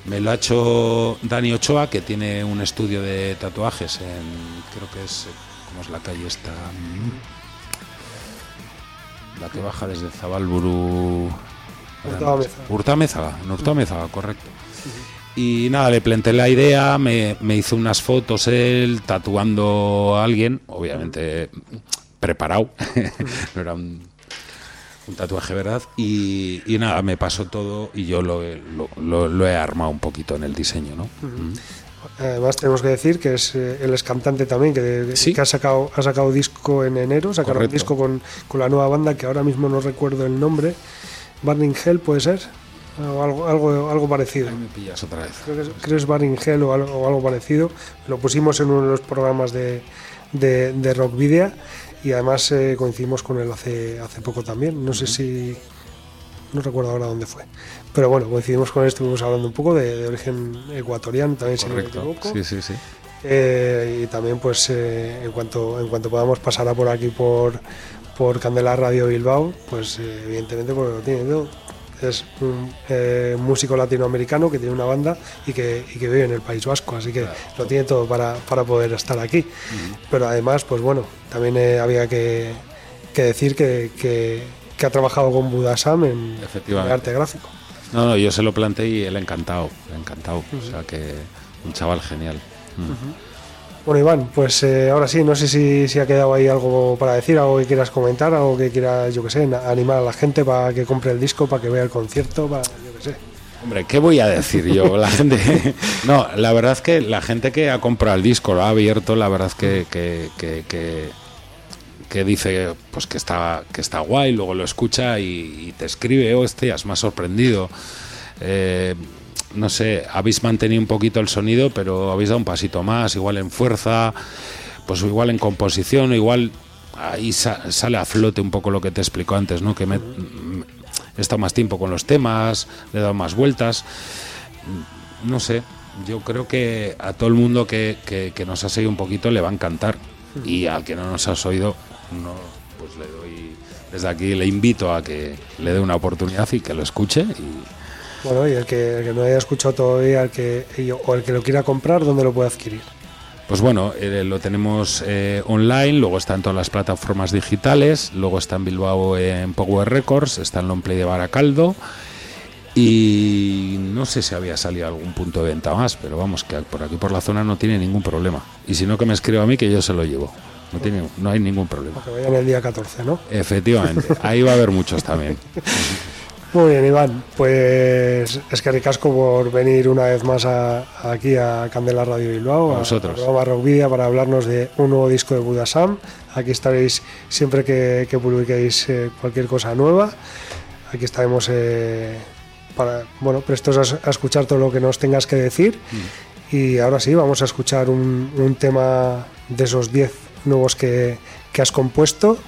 Me lo ha hecho Dani Ochoa, que tiene un estudio de tatuajes en, creo que es, ¿cómo es la calle esta? La que baja desde Zabalburu. Hurtado-Amézaga, en correcto. Y nada, le planteé la idea, me, me hizo unas fotos él tatuando a alguien, obviamente preparado, no era un, un tatuaje, ¿verdad? Y, y nada, me pasó todo y yo lo, he- lo, lo- lo he armado un poquito en el diseño, ¿no? Mm. Además tenemos que decir que es eh, él es cantante también, que, Sí. que ha sacado ha sacado disco en enero, sacaron un disco con, con la nueva banda que ahora mismo no recuerdo el nombre, Burning Hell puede ser, o algo algo algo parecido. Ahí me pillas otra vez. Creo que es, creo es Burning Hell o algo, o algo parecido. Lo pusimos en uno de los programas de, de, de Rock Video y además eh, coincidimos con él hace, hace poco también. No sé si. No recuerdo ahora dónde fue. Pero bueno, coincidimos con él, estuvimos hablando un poco de, de origen ecuatoriano también, si no me Correcto. equivoco. Sí, sí, sí. Eh, y también, pues, eh, en, cuanto, en cuanto podamos pasar a por aquí por, por Candela Radio Bilbao, pues, eh, evidentemente, porque lo tiene todo. Es un eh, músico latinoamericano que tiene una banda y que, y que vive en el País Vasco, así que lo tiene todo para, para poder estar aquí. Pero además, pues bueno, también eh, había que, que decir que, que, que ha trabajado con Budasam en, en arte gráfico. No, no, yo se lo planteé y él encantado, encantado. O sea que un chaval genial. Mm. Bueno, Iván, pues eh, ahora sí, no sé si, si ha quedado ahí algo para decir, algo que quieras comentar, algo que quieras, yo que sé, animar a la gente para que compre el disco, para que vea el concierto, para, yo que sé. Hombre, ¿qué voy a decir yo? La gente. No, la verdad es que la gente que ha comprado el disco, lo ha abierto, la verdad es que, que, que, que- que dice pues que está, que está guay, luego lo escucha y, y te escribe, hostias, me ha sorprendido. Eh, no sé, habéis mantenido un poquito el sonido, pero habéis dado un pasito más, igual en fuerza, pues igual en composición, igual ahí sa- sale a flote un poco lo que te explicó antes, ¿no? Que me, he estado más tiempo con los temas, le he dado más vueltas. No sé, yo creo que a todo el mundo que, que- que nos ha seguido un poquito le va a encantar. Y al que no nos has oído, no, pues le doy. Desde aquí le invito a que le dé una oportunidad y que lo escuche. Y, Bueno, y el que, el que no haya escuchado todavía, el que, o el que lo quiera comprar, ¿dónde lo puede adquirir? Pues bueno, eh, lo tenemos eh, online, luego está en todas las plataformas digitales, luego está en Bilbao en Power Records, está en Longplay de Baracaldo y no sé si había salido algún punto de venta más, pero vamos, que por aquí por la zona no tiene ningún problema. Y si no, que me escriba a mí que yo se lo llevo. No, tiene, no hay ningún problema. Que vayan el día 14, ¿no? Efectivamente, ahí va a haber muchos también. Muy bien, Iván. Pues es que ricasco por venir una vez más a- aquí a Candela Radio Bilbao, A programa Rock Video, para hablarnos de un nuevo disco de Budasam. Aquí estaréis siempre que, que publiquéis eh, cualquier cosa nueva. Aquí estaremos eh, para, bueno, prestos a, a escuchar todo lo que nos tengas que decir. Y ahora sí, vamos a escuchar un, un tema de esos 10 nuevos que, que has compuesto.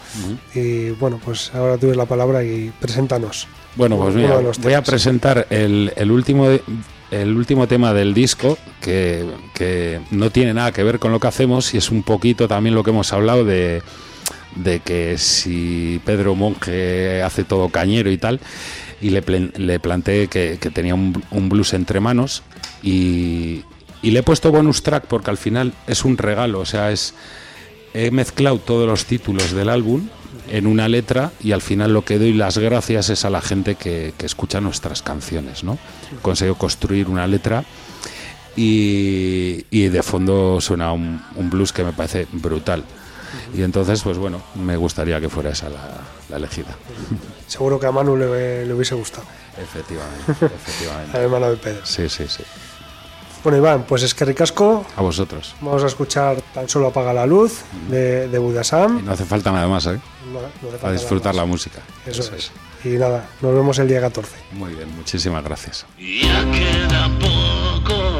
Y bueno, pues ahora tú tienes la palabra y preséntanos. Bueno, pues mira, voy a presentar el, el último de- el último tema del disco que, que no tiene nada que ver con lo que hacemos y es un poquito también lo que hemos hablado de, de que si Pedro Monge hace todo cañero y tal y le, le planteé que, que tenía un, un blues entre manos y, y le he puesto bonus track porque al final es un regalo, o sea, es he mezclado todos los títulos del álbum en una letra y al final lo que doy las gracias es a la gente que, que escucha nuestras canciones, ¿no? Consigo construir una letra y, y de fondo suena un, un blues que me parece brutal. Y entonces, pues bueno, me gustaría que fuera esa la, la elegida. Seguro que a Manu le, le hubiese gustado, Efectivamente, efectivamente. al hermano de Pedro. Sí, sí, sí. Bueno, Iván, pues es que ricasco. A vosotros. Vamos a escuchar Tan solo apaga la luz de, de Y Budasam. no hace falta nada más, ¿eh? No- no hace falta Para disfrutar la nada más. música. Eso es. Y nada, nos vemos el día 14. Muy bien, muchísimas gracias. Ya queda poco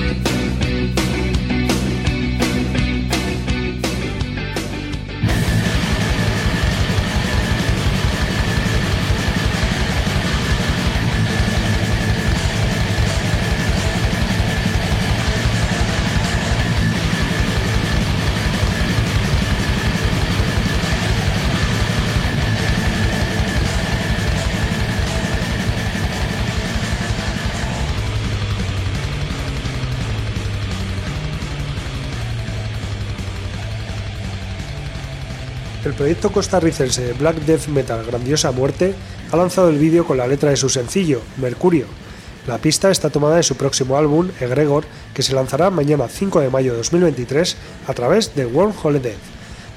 Proyecto costarricense Black Death Metal Grandiosa Muerte ha lanzado el vídeo con la letra de su sencillo, Mercurio. La pista está tomada de su próximo álbum, Egregor, que se lanzará mañana 5 de mayo de 2023 a través de Wormhole Death.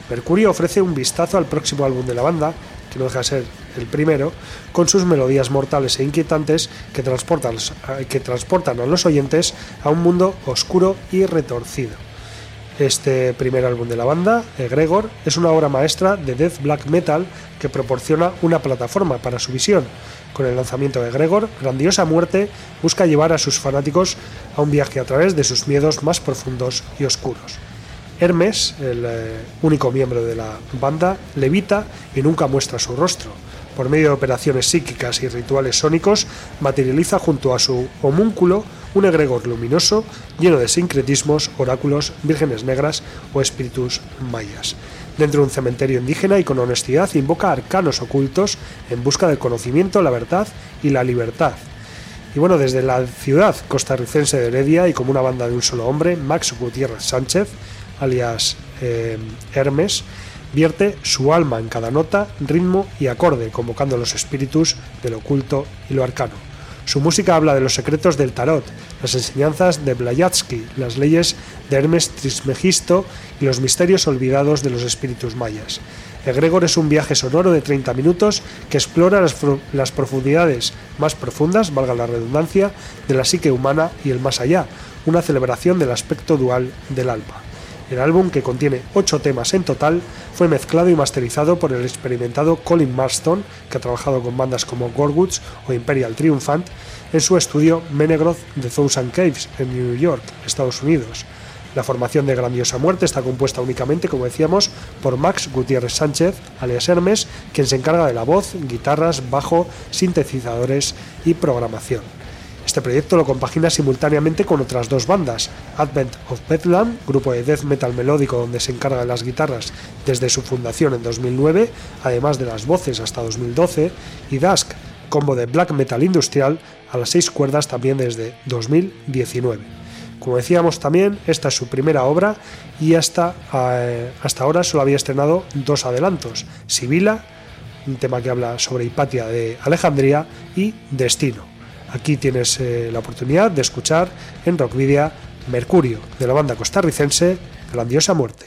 Mercurio ofrece un vistazo al próximo álbum de la banda, que no deja de ser el primero, con sus melodías mortales e inquietantes que transportan a los oyentes a un mundo oscuro y retorcido. Este primer álbum de la banda, Egregor, es una obra maestra de death black metal que proporciona una plataforma para su visión. Con el lanzamiento de Egregor, Grandiosa Muerte busca llevar a sus fanáticos a un viaje a través de sus miedos más profundos y oscuros. Hermes, el eh, único miembro de la banda, levita y nunca muestra su rostro. Por medio de operaciones psíquicas y rituales sónicos, materializa junto a su homúnculo un egregor luminoso lleno de sincretismos, oráculos, vírgenes negras o espíritus mayas. Dentro de un cementerio indígena y con honestidad invoca arcanos ocultos en busca del conocimiento, la verdad y la libertad. Y bueno, desde la ciudad costarricense de Heredia y como una banda de un solo hombre, Max Gutiérrez Sánchez, alias eh, Hermes, vierte su alma en cada nota, ritmo y acorde, convocando los espíritus del oculto y lo arcano. Su música habla de los secretos del tarot, las enseñanzas de Blavatsky, las leyes de Hermes Trismegisto y los misterios olvidados de los espíritus mayas. Egregor es un viaje sonoro de 30 minutos que explora las, las profundidades más profundas, valga la redundancia, de la psique humana y el más allá, una celebración del aspecto dual del alma. El álbum, que contiene ocho temas en total, fue mezclado y masterizado por el experimentado Colin Marston, que ha trabajado con bandas como Gorguts o Imperial Triumphant, en su estudio Menegroth de Thousand Caves en New York, Estados Unidos. La formación de Grandiosa Muerte está compuesta únicamente, como decíamos, por Max Gutiérrez Sánchez, alias Hermes, quien se encarga de la voz, guitarras, bajo, sintetizadores y programación. Este proyecto lo compagina simultáneamente con otras dos bandas, Advent of Bedlam, grupo de death metal melódico donde se encarga de las guitarras desde su fundación en 2009, además de las voces hasta 2012, y Dusk, combo de black metal industrial a las seis cuerdas también desde 2019. Como decíamos también, esta es su primera obra y hasta, eh, hasta ahora solo había estrenado dos adelantos, Sibila, un tema que habla sobre Hipatia de Alejandría, y Destino. Aquí tienes eh, la oportunidad de escuchar en Rockvidia Mercurio, de la banda costarricense Grandiosa Muerte.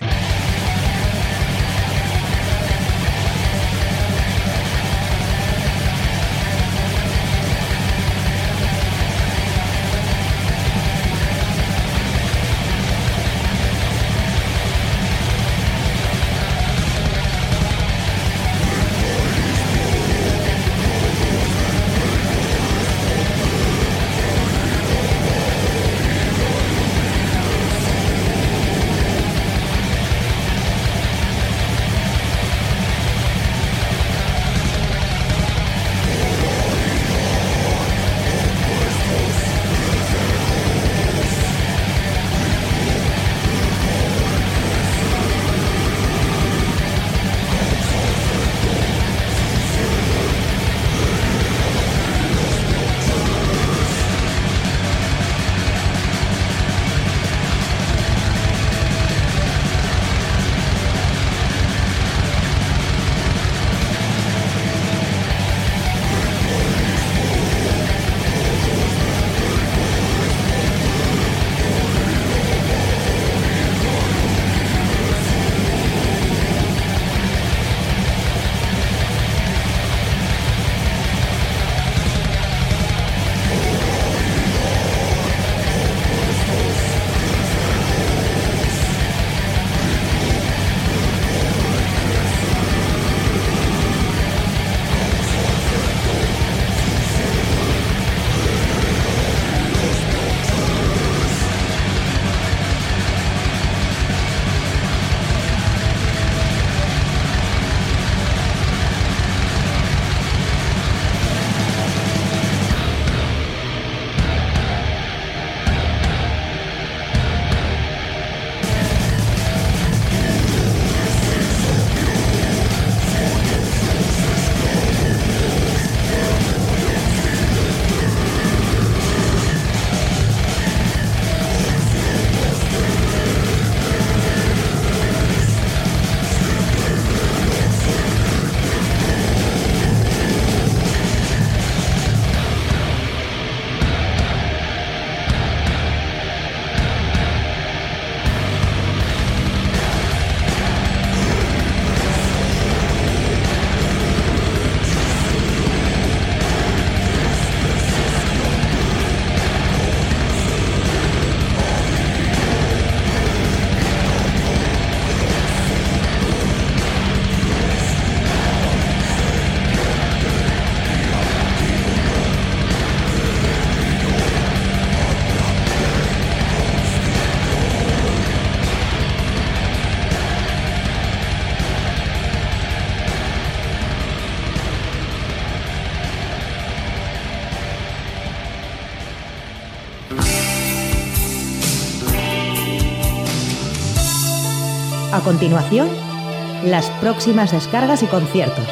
Continuación, las próximas descargas y conciertos,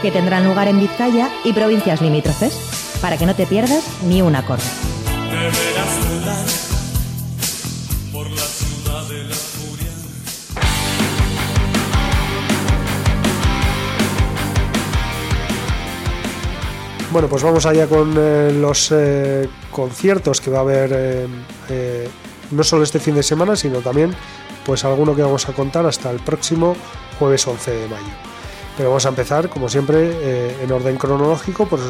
que tendrán lugar en Vizcaya y provincias limítrofes, para que no te pierdas ni un acorde. Bueno, pues vamos allá con eh, los eh, conciertos que va a haber eh, eh, no solo este fin de semana, sino también pues alguno que vamos a contar hasta el próximo jueves 11 de mayo. Pero vamos a empezar, como siempre, eh, en orden cronológico, por,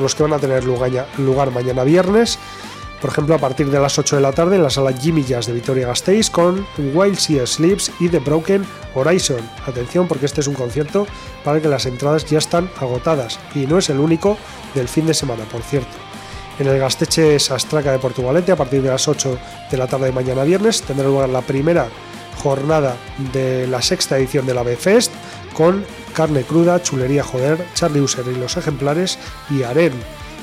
los- que van a tener lugar, mañana viernes. Por ejemplo, a partir de las 8 de la tarde en la sala Jimmy Jazz de Vitoria Gasteiz con While She Sleeps y The Broken Horizon. Atención porque este es un concierto para que las entradas ya están agotadas y no es el único del fin de semana, por cierto. En el Gasteche Sastraca de Portugalete, a partir de las 8 de la tarde de mañana viernes, tendrá lugar la primera jornada de la sexta edición de la B-Fest con carne cruda, chulería joder, Charlie User y los ejemplares y Aren.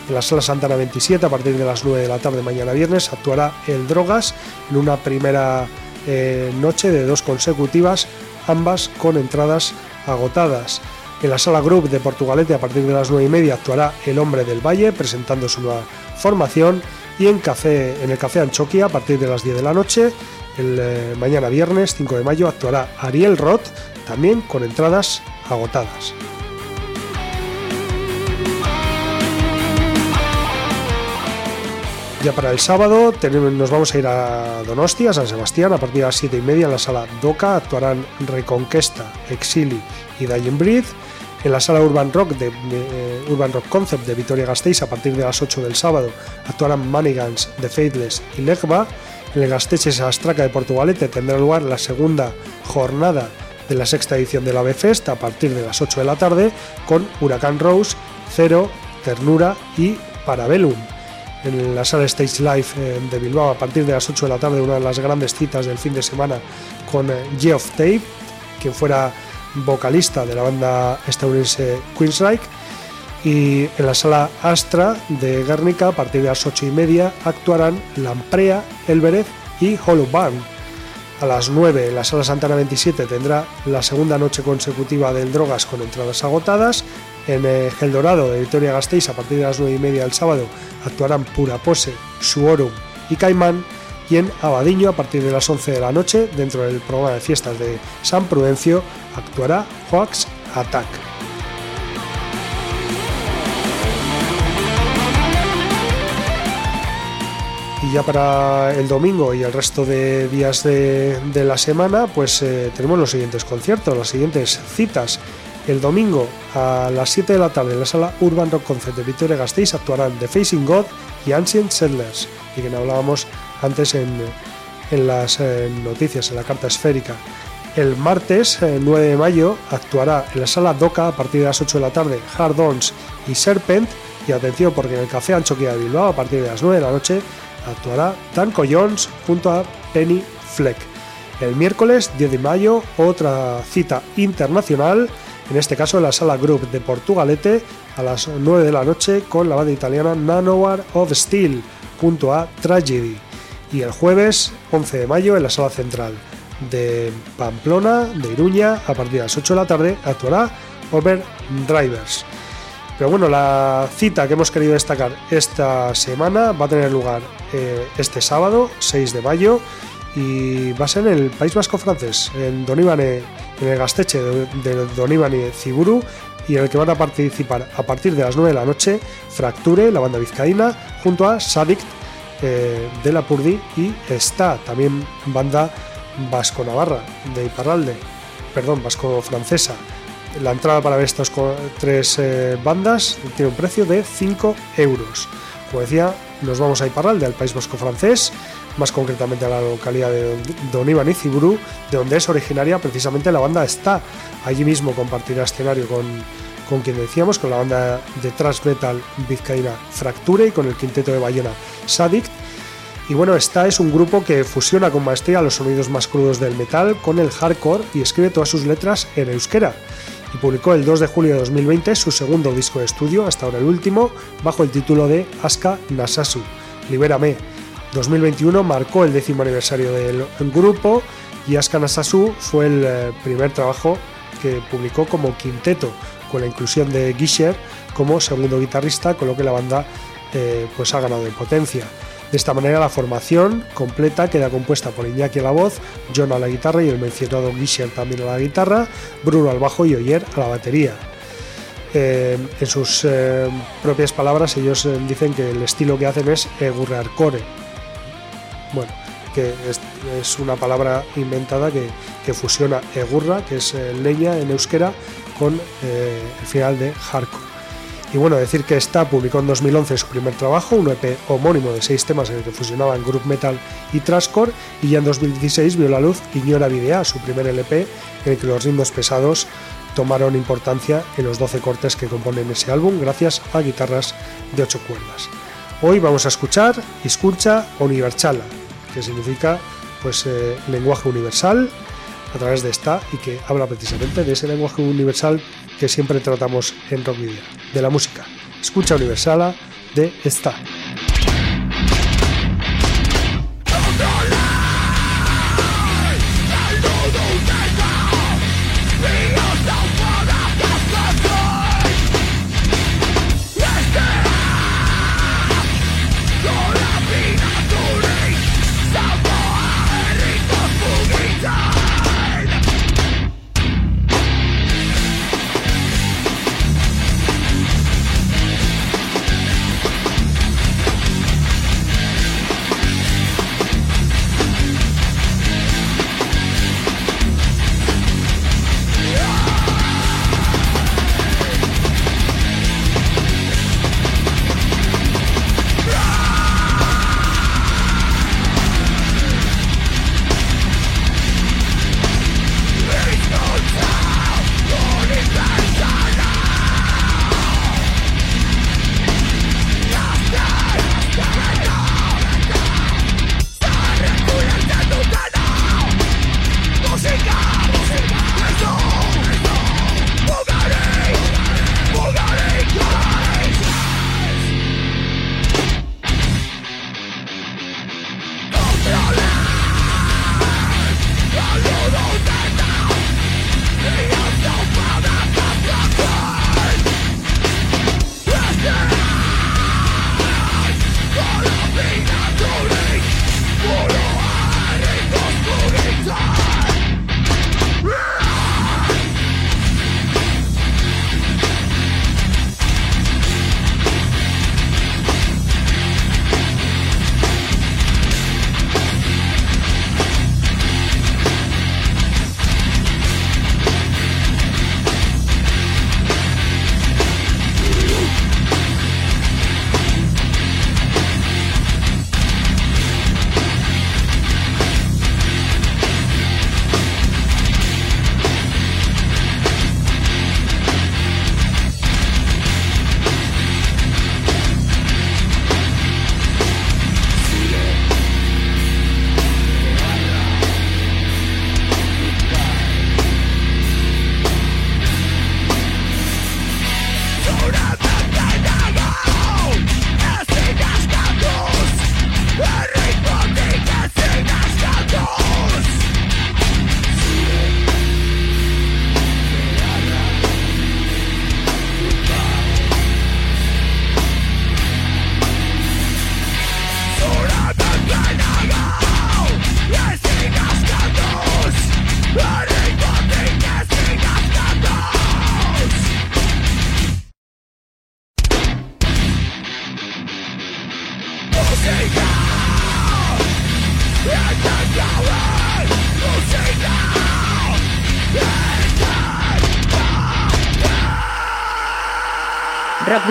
En la sala Santana 27, a partir de las 9 de la tarde mañana viernes, actuará El Drogas en una primera eh, noche de dos consecutivas, ambas con entradas agotadas. En la sala Group de Portugalete, a partir de las 9 y media, actuará El Hombre del Valle, presentando su nueva formación. Y en, café, en el Café Anchoquia, a partir de las 10 de la noche, el eh, mañana viernes 5 de mayo, actuará Ariel Roth, también con entradas agotadas. Ya para el sábado tenemos- nos vamos a ir a Donostia, San Sebastián, a partir de las 7 y media en la sala Doca actuarán Reconquesta, Exili y Dying Breed. En la sala Urban Rock de eh, Urban Rock Concept de Vitoria Gasteiz a partir de las 8 del sábado actuarán Manigans, The Faithless y Legba. En el Gasteche Sastraca de Portugalete tendrá lugar la segunda jornada de la sexta edición de la B-Fest a partir de las 8 de la tarde con Huracán Rose, Cero, Ternura y Parabellum en la sala Stage Live eh, de Bilbao a partir de las 8 de la tarde, una de las grandes citas del fin de semana con eh, Geoff Tape, quien fuera vocalista de la banda estadounidense Queensryche. Y en la sala Astra de Guernica, a partir de las 8 y media, actuarán Lamprea, Elbereth y Hollow Barn. A las 9 en la sala Santana 27 tendrá la segunda noche consecutiva del Drogas con entradas agotadas. En eh, El Dorado de Vitoria Gasteiz a partir de las 9 y media del sábado actuarán Pura Pose, Suorum y Caimán. Y en Abadiño a partir de las 11 de la noche, dentro del programa de fiestas de San Prudencio, actuará Hoax Attack. Ya para el domingo y el resto de días de, de la semana, pues eh, tenemos los siguientes conciertos, las siguientes citas. El domingo a las 7 de la tarde en la sala Urban Rock Concert de Vitoria Gasteiz actuarán The Facing God y Ancient Settlers, y que hablábamos antes en, en las eh, noticias, en la carta esférica. El martes eh, 9 de mayo actuará en la sala Doca a partir de las 8 de la tarde Hard Ons y Serpent. Y atención, porque en el Café Anchoquia de Bilbao a partir de las 9 de la noche actuará Danko Jones junto a Penny Fleck. El miércoles 10 de mayo, otra cita internacional, en este caso en la sala Group de Portugalete a las 9 de la noche con la banda italiana Nanowar of Steel junto a Tragedy. Y el jueves 11 de mayo en la sala central de Pamplona, de Iruña, a partir de las 8 de la tarde actuará Overdrivers. Pero bueno, la cita que hemos querido destacar esta semana va a tener lugar eh, este sábado, 6 de mayo, y va a ser en el País Vasco francés, en Donibane, en el Gasteche de, Donibane Ciburu, y en el que van a participar a partir de las 9 de la noche Fracture, la banda vizcaína, junto a Sadict eh, de la Purdi y está también banda vasco-navarra de Iparralde, perdón, vasco-francesa. La entrada para ver estas tres eh, bandas tiene un precio de 5 euros. Como decía, nos vamos a Iparralde, al País Vasco francés, más concretamente a la localidad de Don y Ciburu, de donde es originaria precisamente la banda está. Allí mismo compartirá escenario con, con quien decíamos, con la banda de thrash metal vizcaína Fracture y con el quinteto de Bayona Sadict. Y bueno, esta es un grupo que fusiona con maestría los sonidos más crudos del metal con el hardcore y escribe todas sus letras en euskera. Y publicó el 2 de julio de 2020 su segundo disco de estudio, hasta ahora el último, bajo el título de Aska Nasasu, Libérame. 2021 marcó el décimo aniversario del grupo y Askan Asasu fue el eh, primer trabajo que publicó como quinteto, con la inclusión de Gisher como segundo guitarrista, con lo que la banda eh, pues ha ganado en potencia. De esta manera la formación completa queda compuesta por Iñaki a la voz, John a la guitarra y el mencionado Gisher también a la guitarra, Bruno al bajo y Oyer a la batería. Eh, en sus eh, propias palabras ellos eh, dicen que el estilo que hacen es egurrearcore. Bueno, que es, una palabra inventada que, que fusiona egurra, que es leña en euskera, con el final de hardcore. Y bueno, decir que esta publicó en 2011 su primer trabajo, un EP homónimo de seis temas en el que fusionaban group metal y trashcore, y ya en 2016 vio la luz Ignora Videa, su primer LP, en el que los ritmos pesados tomaron importancia en los 12 cortes que componen ese álbum, gracias a guitarras de 8 cuerdas. Hoy vamos a escuchar Escucha Universala, que significa pues eh, lenguaje universal a través de esta y que habla precisamente de ese lenguaje universal que siempre tratamos en Rock Video, de la música. Escucha Universala de esta.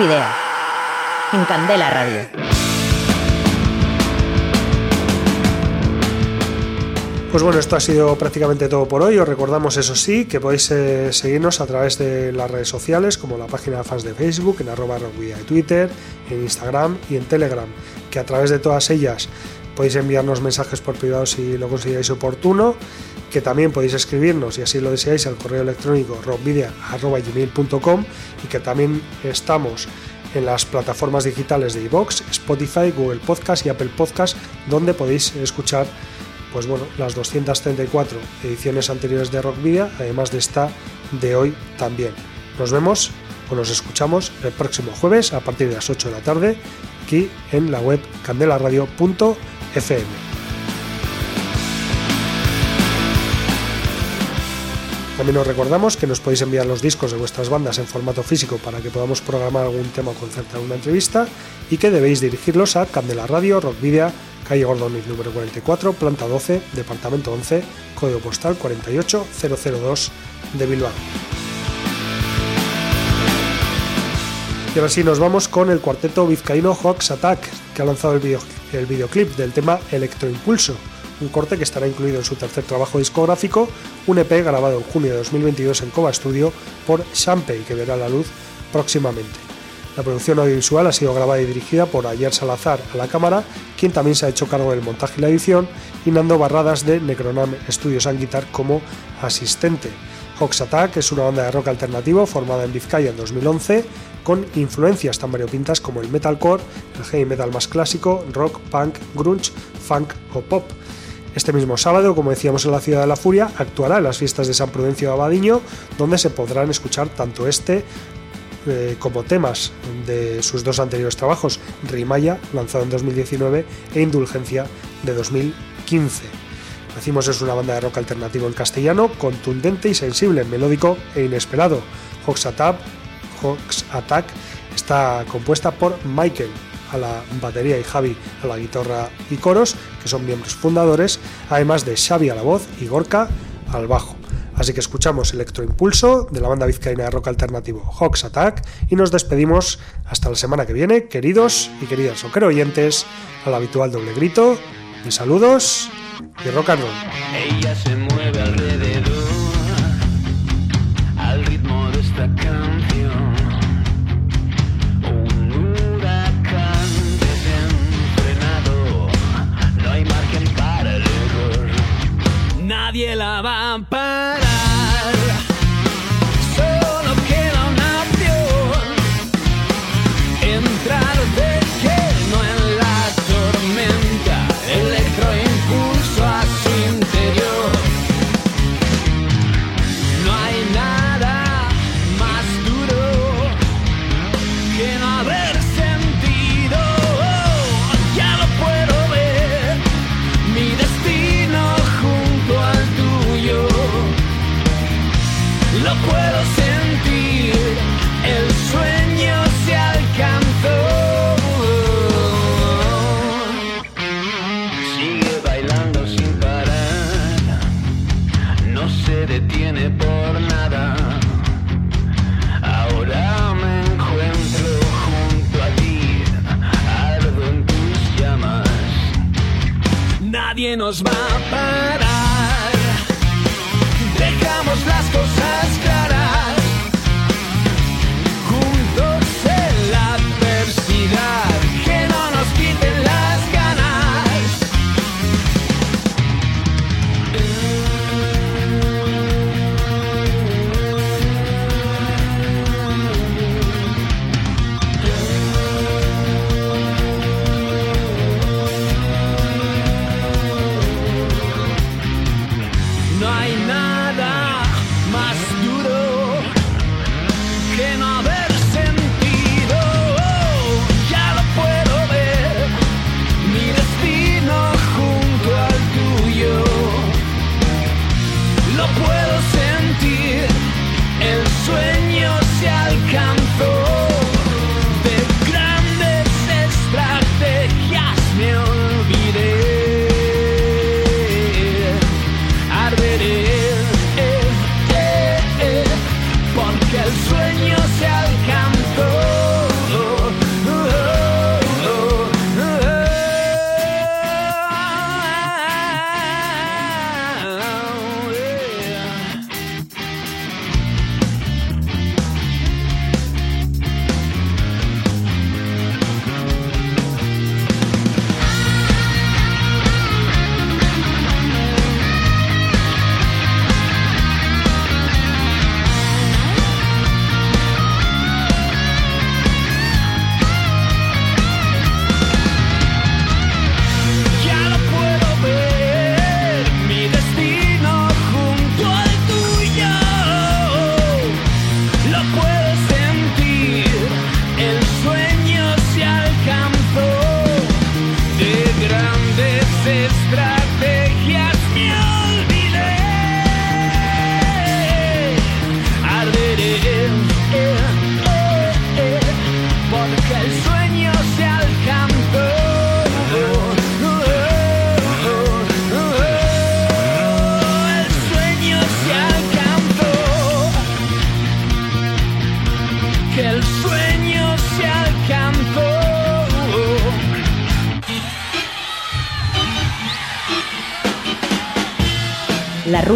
Video. En Candela Radio. Pues bueno, esto ha sido prácticamente todo por hoy. Os recordamos, eso sí, que podéis eh, seguirnos a través de las redes sociales, como la página de fans de Facebook, en arroba de Twitter, en Instagram y en Telegram, que a través de todas ellas podéis enviarnos mensajes por privado si lo consideráis oportuno, que también podéis escribirnos, si así lo deseáis, al correo electrónico rockvidia.gmail.com y que también estamos en las plataformas digitales de iVoox, Spotify, Google Podcast y Apple Podcast, donde podéis escuchar pues bueno, las 234 ediciones anteriores de Rockvidia, además de esta de hoy también. Nos vemos o nos escuchamos el próximo jueves a partir de las 8 de la tarde aquí en la web candelaradio.fm. También os recordamos que nos podéis enviar los discos de vuestras bandas en formato físico para que podamos programar algún tema o concertar una entrevista y que debéis dirigirlos a Candela Radio, Rockvidia, calle Gordoniz número 44, planta 12, departamento 11, código postal 48002 de Bilbao. Y ahora sí nos vamos con el cuarteto vizcaíno Hawks Attack, que ha lanzado el, video- el videoclip del tema Electroimpulso, un corte que estará incluido en su tercer trabajo discográfico, un EP grabado en junio de 2022 en Cova Studio por Champey, que verá la luz próximamente. La producción audiovisual ha sido grabada y dirigida por Ayer Salazar a la cámara, quien también se ha hecho cargo del montaje y la edición, y Nando Barradas de Necronam Studios and Guitar como asistente. Hawks Attack es una banda de rock alternativo formada en Vizcaya en 2011 con influencias tan variopintas como el metalcore, el heavy metal más clásico, rock, punk, grunge, funk o pop. Este mismo sábado, como decíamos en la Ciudad de la Furia, actuará en las fiestas de San Prudencio de Abadiño, donde se podrán escuchar tanto este eh, como temas de sus dos anteriores trabajos, Rimaya, lanzado en 2019, e Indulgencia, de 2015. Decimos es una banda de rock alternativo en castellano, contundente y sensible, melódico e inesperado. Hawks Attack está compuesta por Michael a la batería y Javi a la guitarra y coros, que son miembros fundadores, además de Xavi a la voz y Gorka al bajo. Así que escuchamos Electroimpulso de la banda vizcaína de rock alternativo Hawks Attack y nos despedimos hasta la semana que viene, queridos y queridas rockero oyentes, al habitual doble grito de saludos y rock and roll. Nadie la va a Nadie nos va